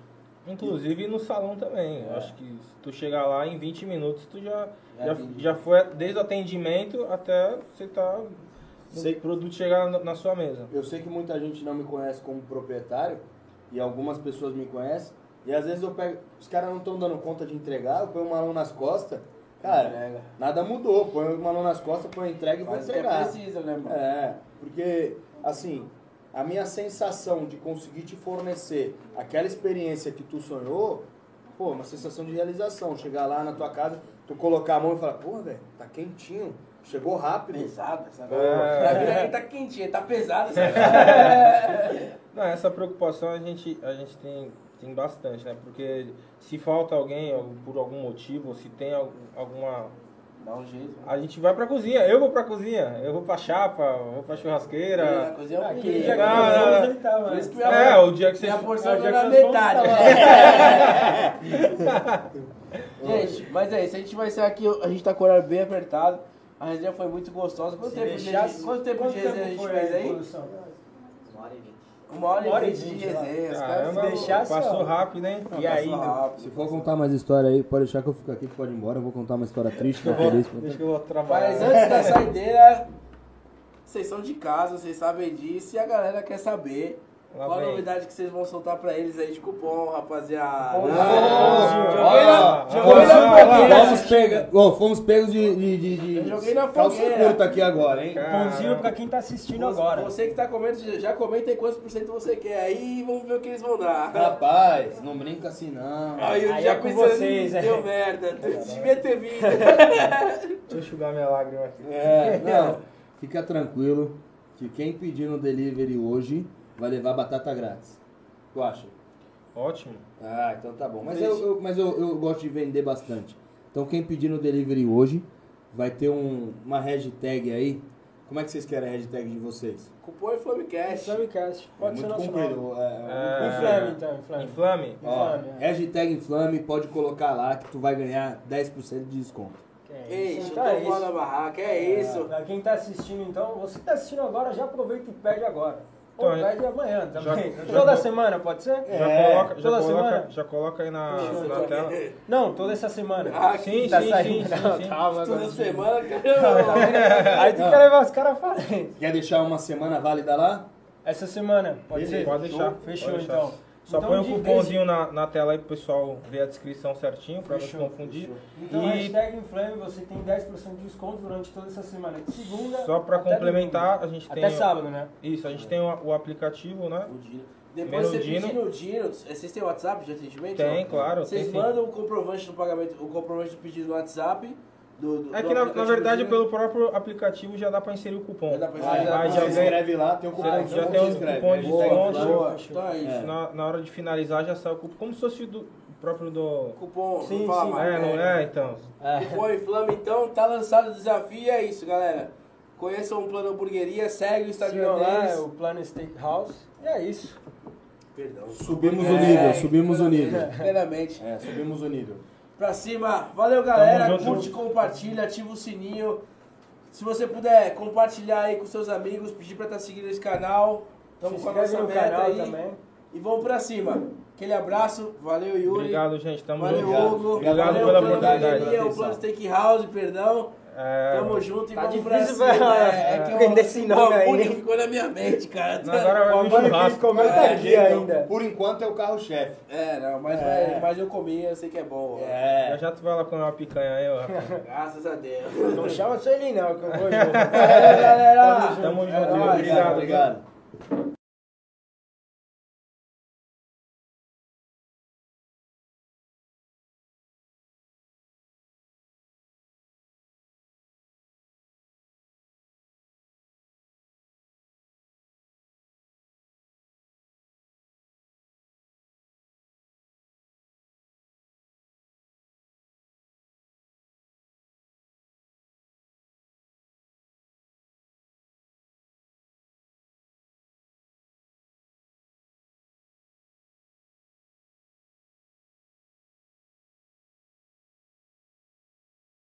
Inclusive no salão também. Eu Acho que se tu chegar lá em 20 minutos, tu já, Já já, foi desde o atendimento até você tá o Sei- produto chegar na, na sua mesa. Eu sei que muita gente não me conhece como proprietário e algumas pessoas me conhecem. E às vezes eu pego, os caras não estão dando conta de entregar, eu ponho uma mão nas costas. Cara, Entrega. nada mudou. Põe uma mão nas costas, põe a entrega e o que é entregar. preciso, né, mano? É, porque, assim, a minha sensação de conseguir te fornecer aquela experiência que tu sonhou, pô, uma sensação de realização. Chegar lá na tua casa, tu colocar a mão e falar, pô, velho, tá quentinho, chegou rápido. Pesado, sabe? É. Tá quentinho, tá pesado, sabe? Não, essa preocupação a gente, a gente tem, tem bastante, né? Porque se falta alguém por algum motivo, ou se tem al- alguma. Dá um jeito. A gente vai pra cozinha, eu vou pra cozinha, eu vou pra chapa, eu vou pra E churrasqueira. cozinha é tava. Por isso que minha, É, o dia que você. minha porção é o dia na que fomos, metade. tava gente, mas é isso. A gente vai ser aqui, a gente tá com o horário bem apertado. A resenha foi muito gostosa. Quanto Se tempo, de, quanto tempo de resenha a gente fez aí? produção? Uma hora Uma hora e vinte de né? resenha. Os caras Caramba, se deixasse, passou ó. rápido, hein? E aí, rápido. Se for contar mais história aí, pode deixar que eu fico aqui, que pode ir embora. Eu vou contar uma história triste, Eu não vou- feliz. Deixa que eu vou trabalhar. Mas antes da saideira, vocês são de casa, vocês sabem disso e a galera quer saber Lá qual a novidade que vocês vão soltar pra eles aí de cupom, rapaziada. Joguei na, joguei fogueira. Fomos pegos, ó, fomos pegos de, de, de, de Eu joguei na calça curta aqui agora, hein? Pãozinho pra quem tá assistindo Você, agora. você que tá comendo, já comenta aí quantos por cento você quer aí e vamos ver o que eles vão dar. Rapaz, não brinca assim não. Aí eu Aí já é com pensando, vocês, "Ih, é." deu merda, devia ter vindo. Deixa eu enxugar minha lágrima aqui. É, não, fica tranquilo que quem pedir no delivery hoje vai levar batata grátis. Tu acha? Ótimo. Ah, então tá bom. Mas, eu, eu- mas eu, eu gosto de vender bastante. Então quem pedir no delivery hoje vai ter um, uma hashtag aí. Como é que vocês querem a hashtag de vocês? Cupom Inflamecast. Flamecast. Pode é ser nosso comprido. nome. É, é, É. Inflame, então, inflame. Inflame. Ó, Inflame, é. hashtag Inflame, pode colocar lá que tu vai ganhar 10% de desconto. Que é Ei, isso, é bola isso. na barraca, é isso. Pra quem tá assistindo, então, você que tá assistindo agora, já aproveita e pede agora. Então, Ou é- pede amanhã também. já toda vou- semana, pode ser? Já É, coloca, já toda coloca, semana? já coloca aí na, na então. tela. Não, toda essa semana. Ah, Sim, tá sim, saindo. sim, sim, sim. calma, Toda semana, caramba. Aí tu quer levar os caras à falência. Quer deixar uma semana válida lá? Essa semana, pode Beleza, ser? Pode deixar. Fechou, pode deixar. então. Só Então, põe o de cupomzinho na, na tela aí pro pessoal ver a descrição certinho, pra não se Fechou, confundir. Então, E- hashtag Inflame, você tem 10% de desconto durante toda essa semana. De segunda Só pra complementar, domingo. a gente tem. Até sábado, né? Isso, a gente tem o, o aplicativo, né? O Dino. Depois você pedir no Dino, vocês têm WhatsApp de atendimento? Tem, claro. Vocês tem mandam o comprovante do pagamento, o comprovante do pedido no WhatsApp. Do, do, É que na, na verdade, pelo próprio aplicativo já dá pra inserir o cupom. Já dá pra inserir. Aí você já vem- escreve lá, tem um cupom. Já- já tem escreve. cupom de desconto. é. É. Na, na hora de finalizar já sai o cupom, como se fosse do próprio do. Cupom, Sim, não fala sim. mais. É, não é? Então. Cupom Inflame, então, tá lançado o desafio e é isso, galera. Conheçam o Plano Hamburgueria, segue o Instagram Sigam lá, é deles. o Plano Steakhouse. E é isso. Perdão. Subimos o nível, subimos o nível. Primeiramente. É, subimos o nível. Pra cima. Valeu, galera. Tamo junto. Curte, compartilha, ativa o sininho. Se você puder compartilhar aí com seus amigos, pedir pra estar seguindo esse canal. Tamo Se com a nossa no meta canal aí. também. E vamos pra cima. Aquele abraço. Valeu, Yuri. Obrigado, gente. Tamo Valeu, junto. Obrigado. Hugo. Obrigado Valeu, pela Plano oportunidade. O Plano. Steakhouse, perdão. É, Tamo junto e Tá vamos pra difícil cima. pra- É, é que eu- esse o nome aí. hambúrguer ficou na minha mente, cara. Agora vai vir churrasco. comenta É, aqui ainda. Por enquanto é o carro-chefe. É, não, mas, É. mas eu comi, eu sei que é bom. ó. Já É. já tu vai lá comer uma picanha aí, ó. Graças a Deus. Não chama Sueli não, que eu vou junto. Valeu, galera. Tamo junto. É nóis. Obrigado. Obrigado.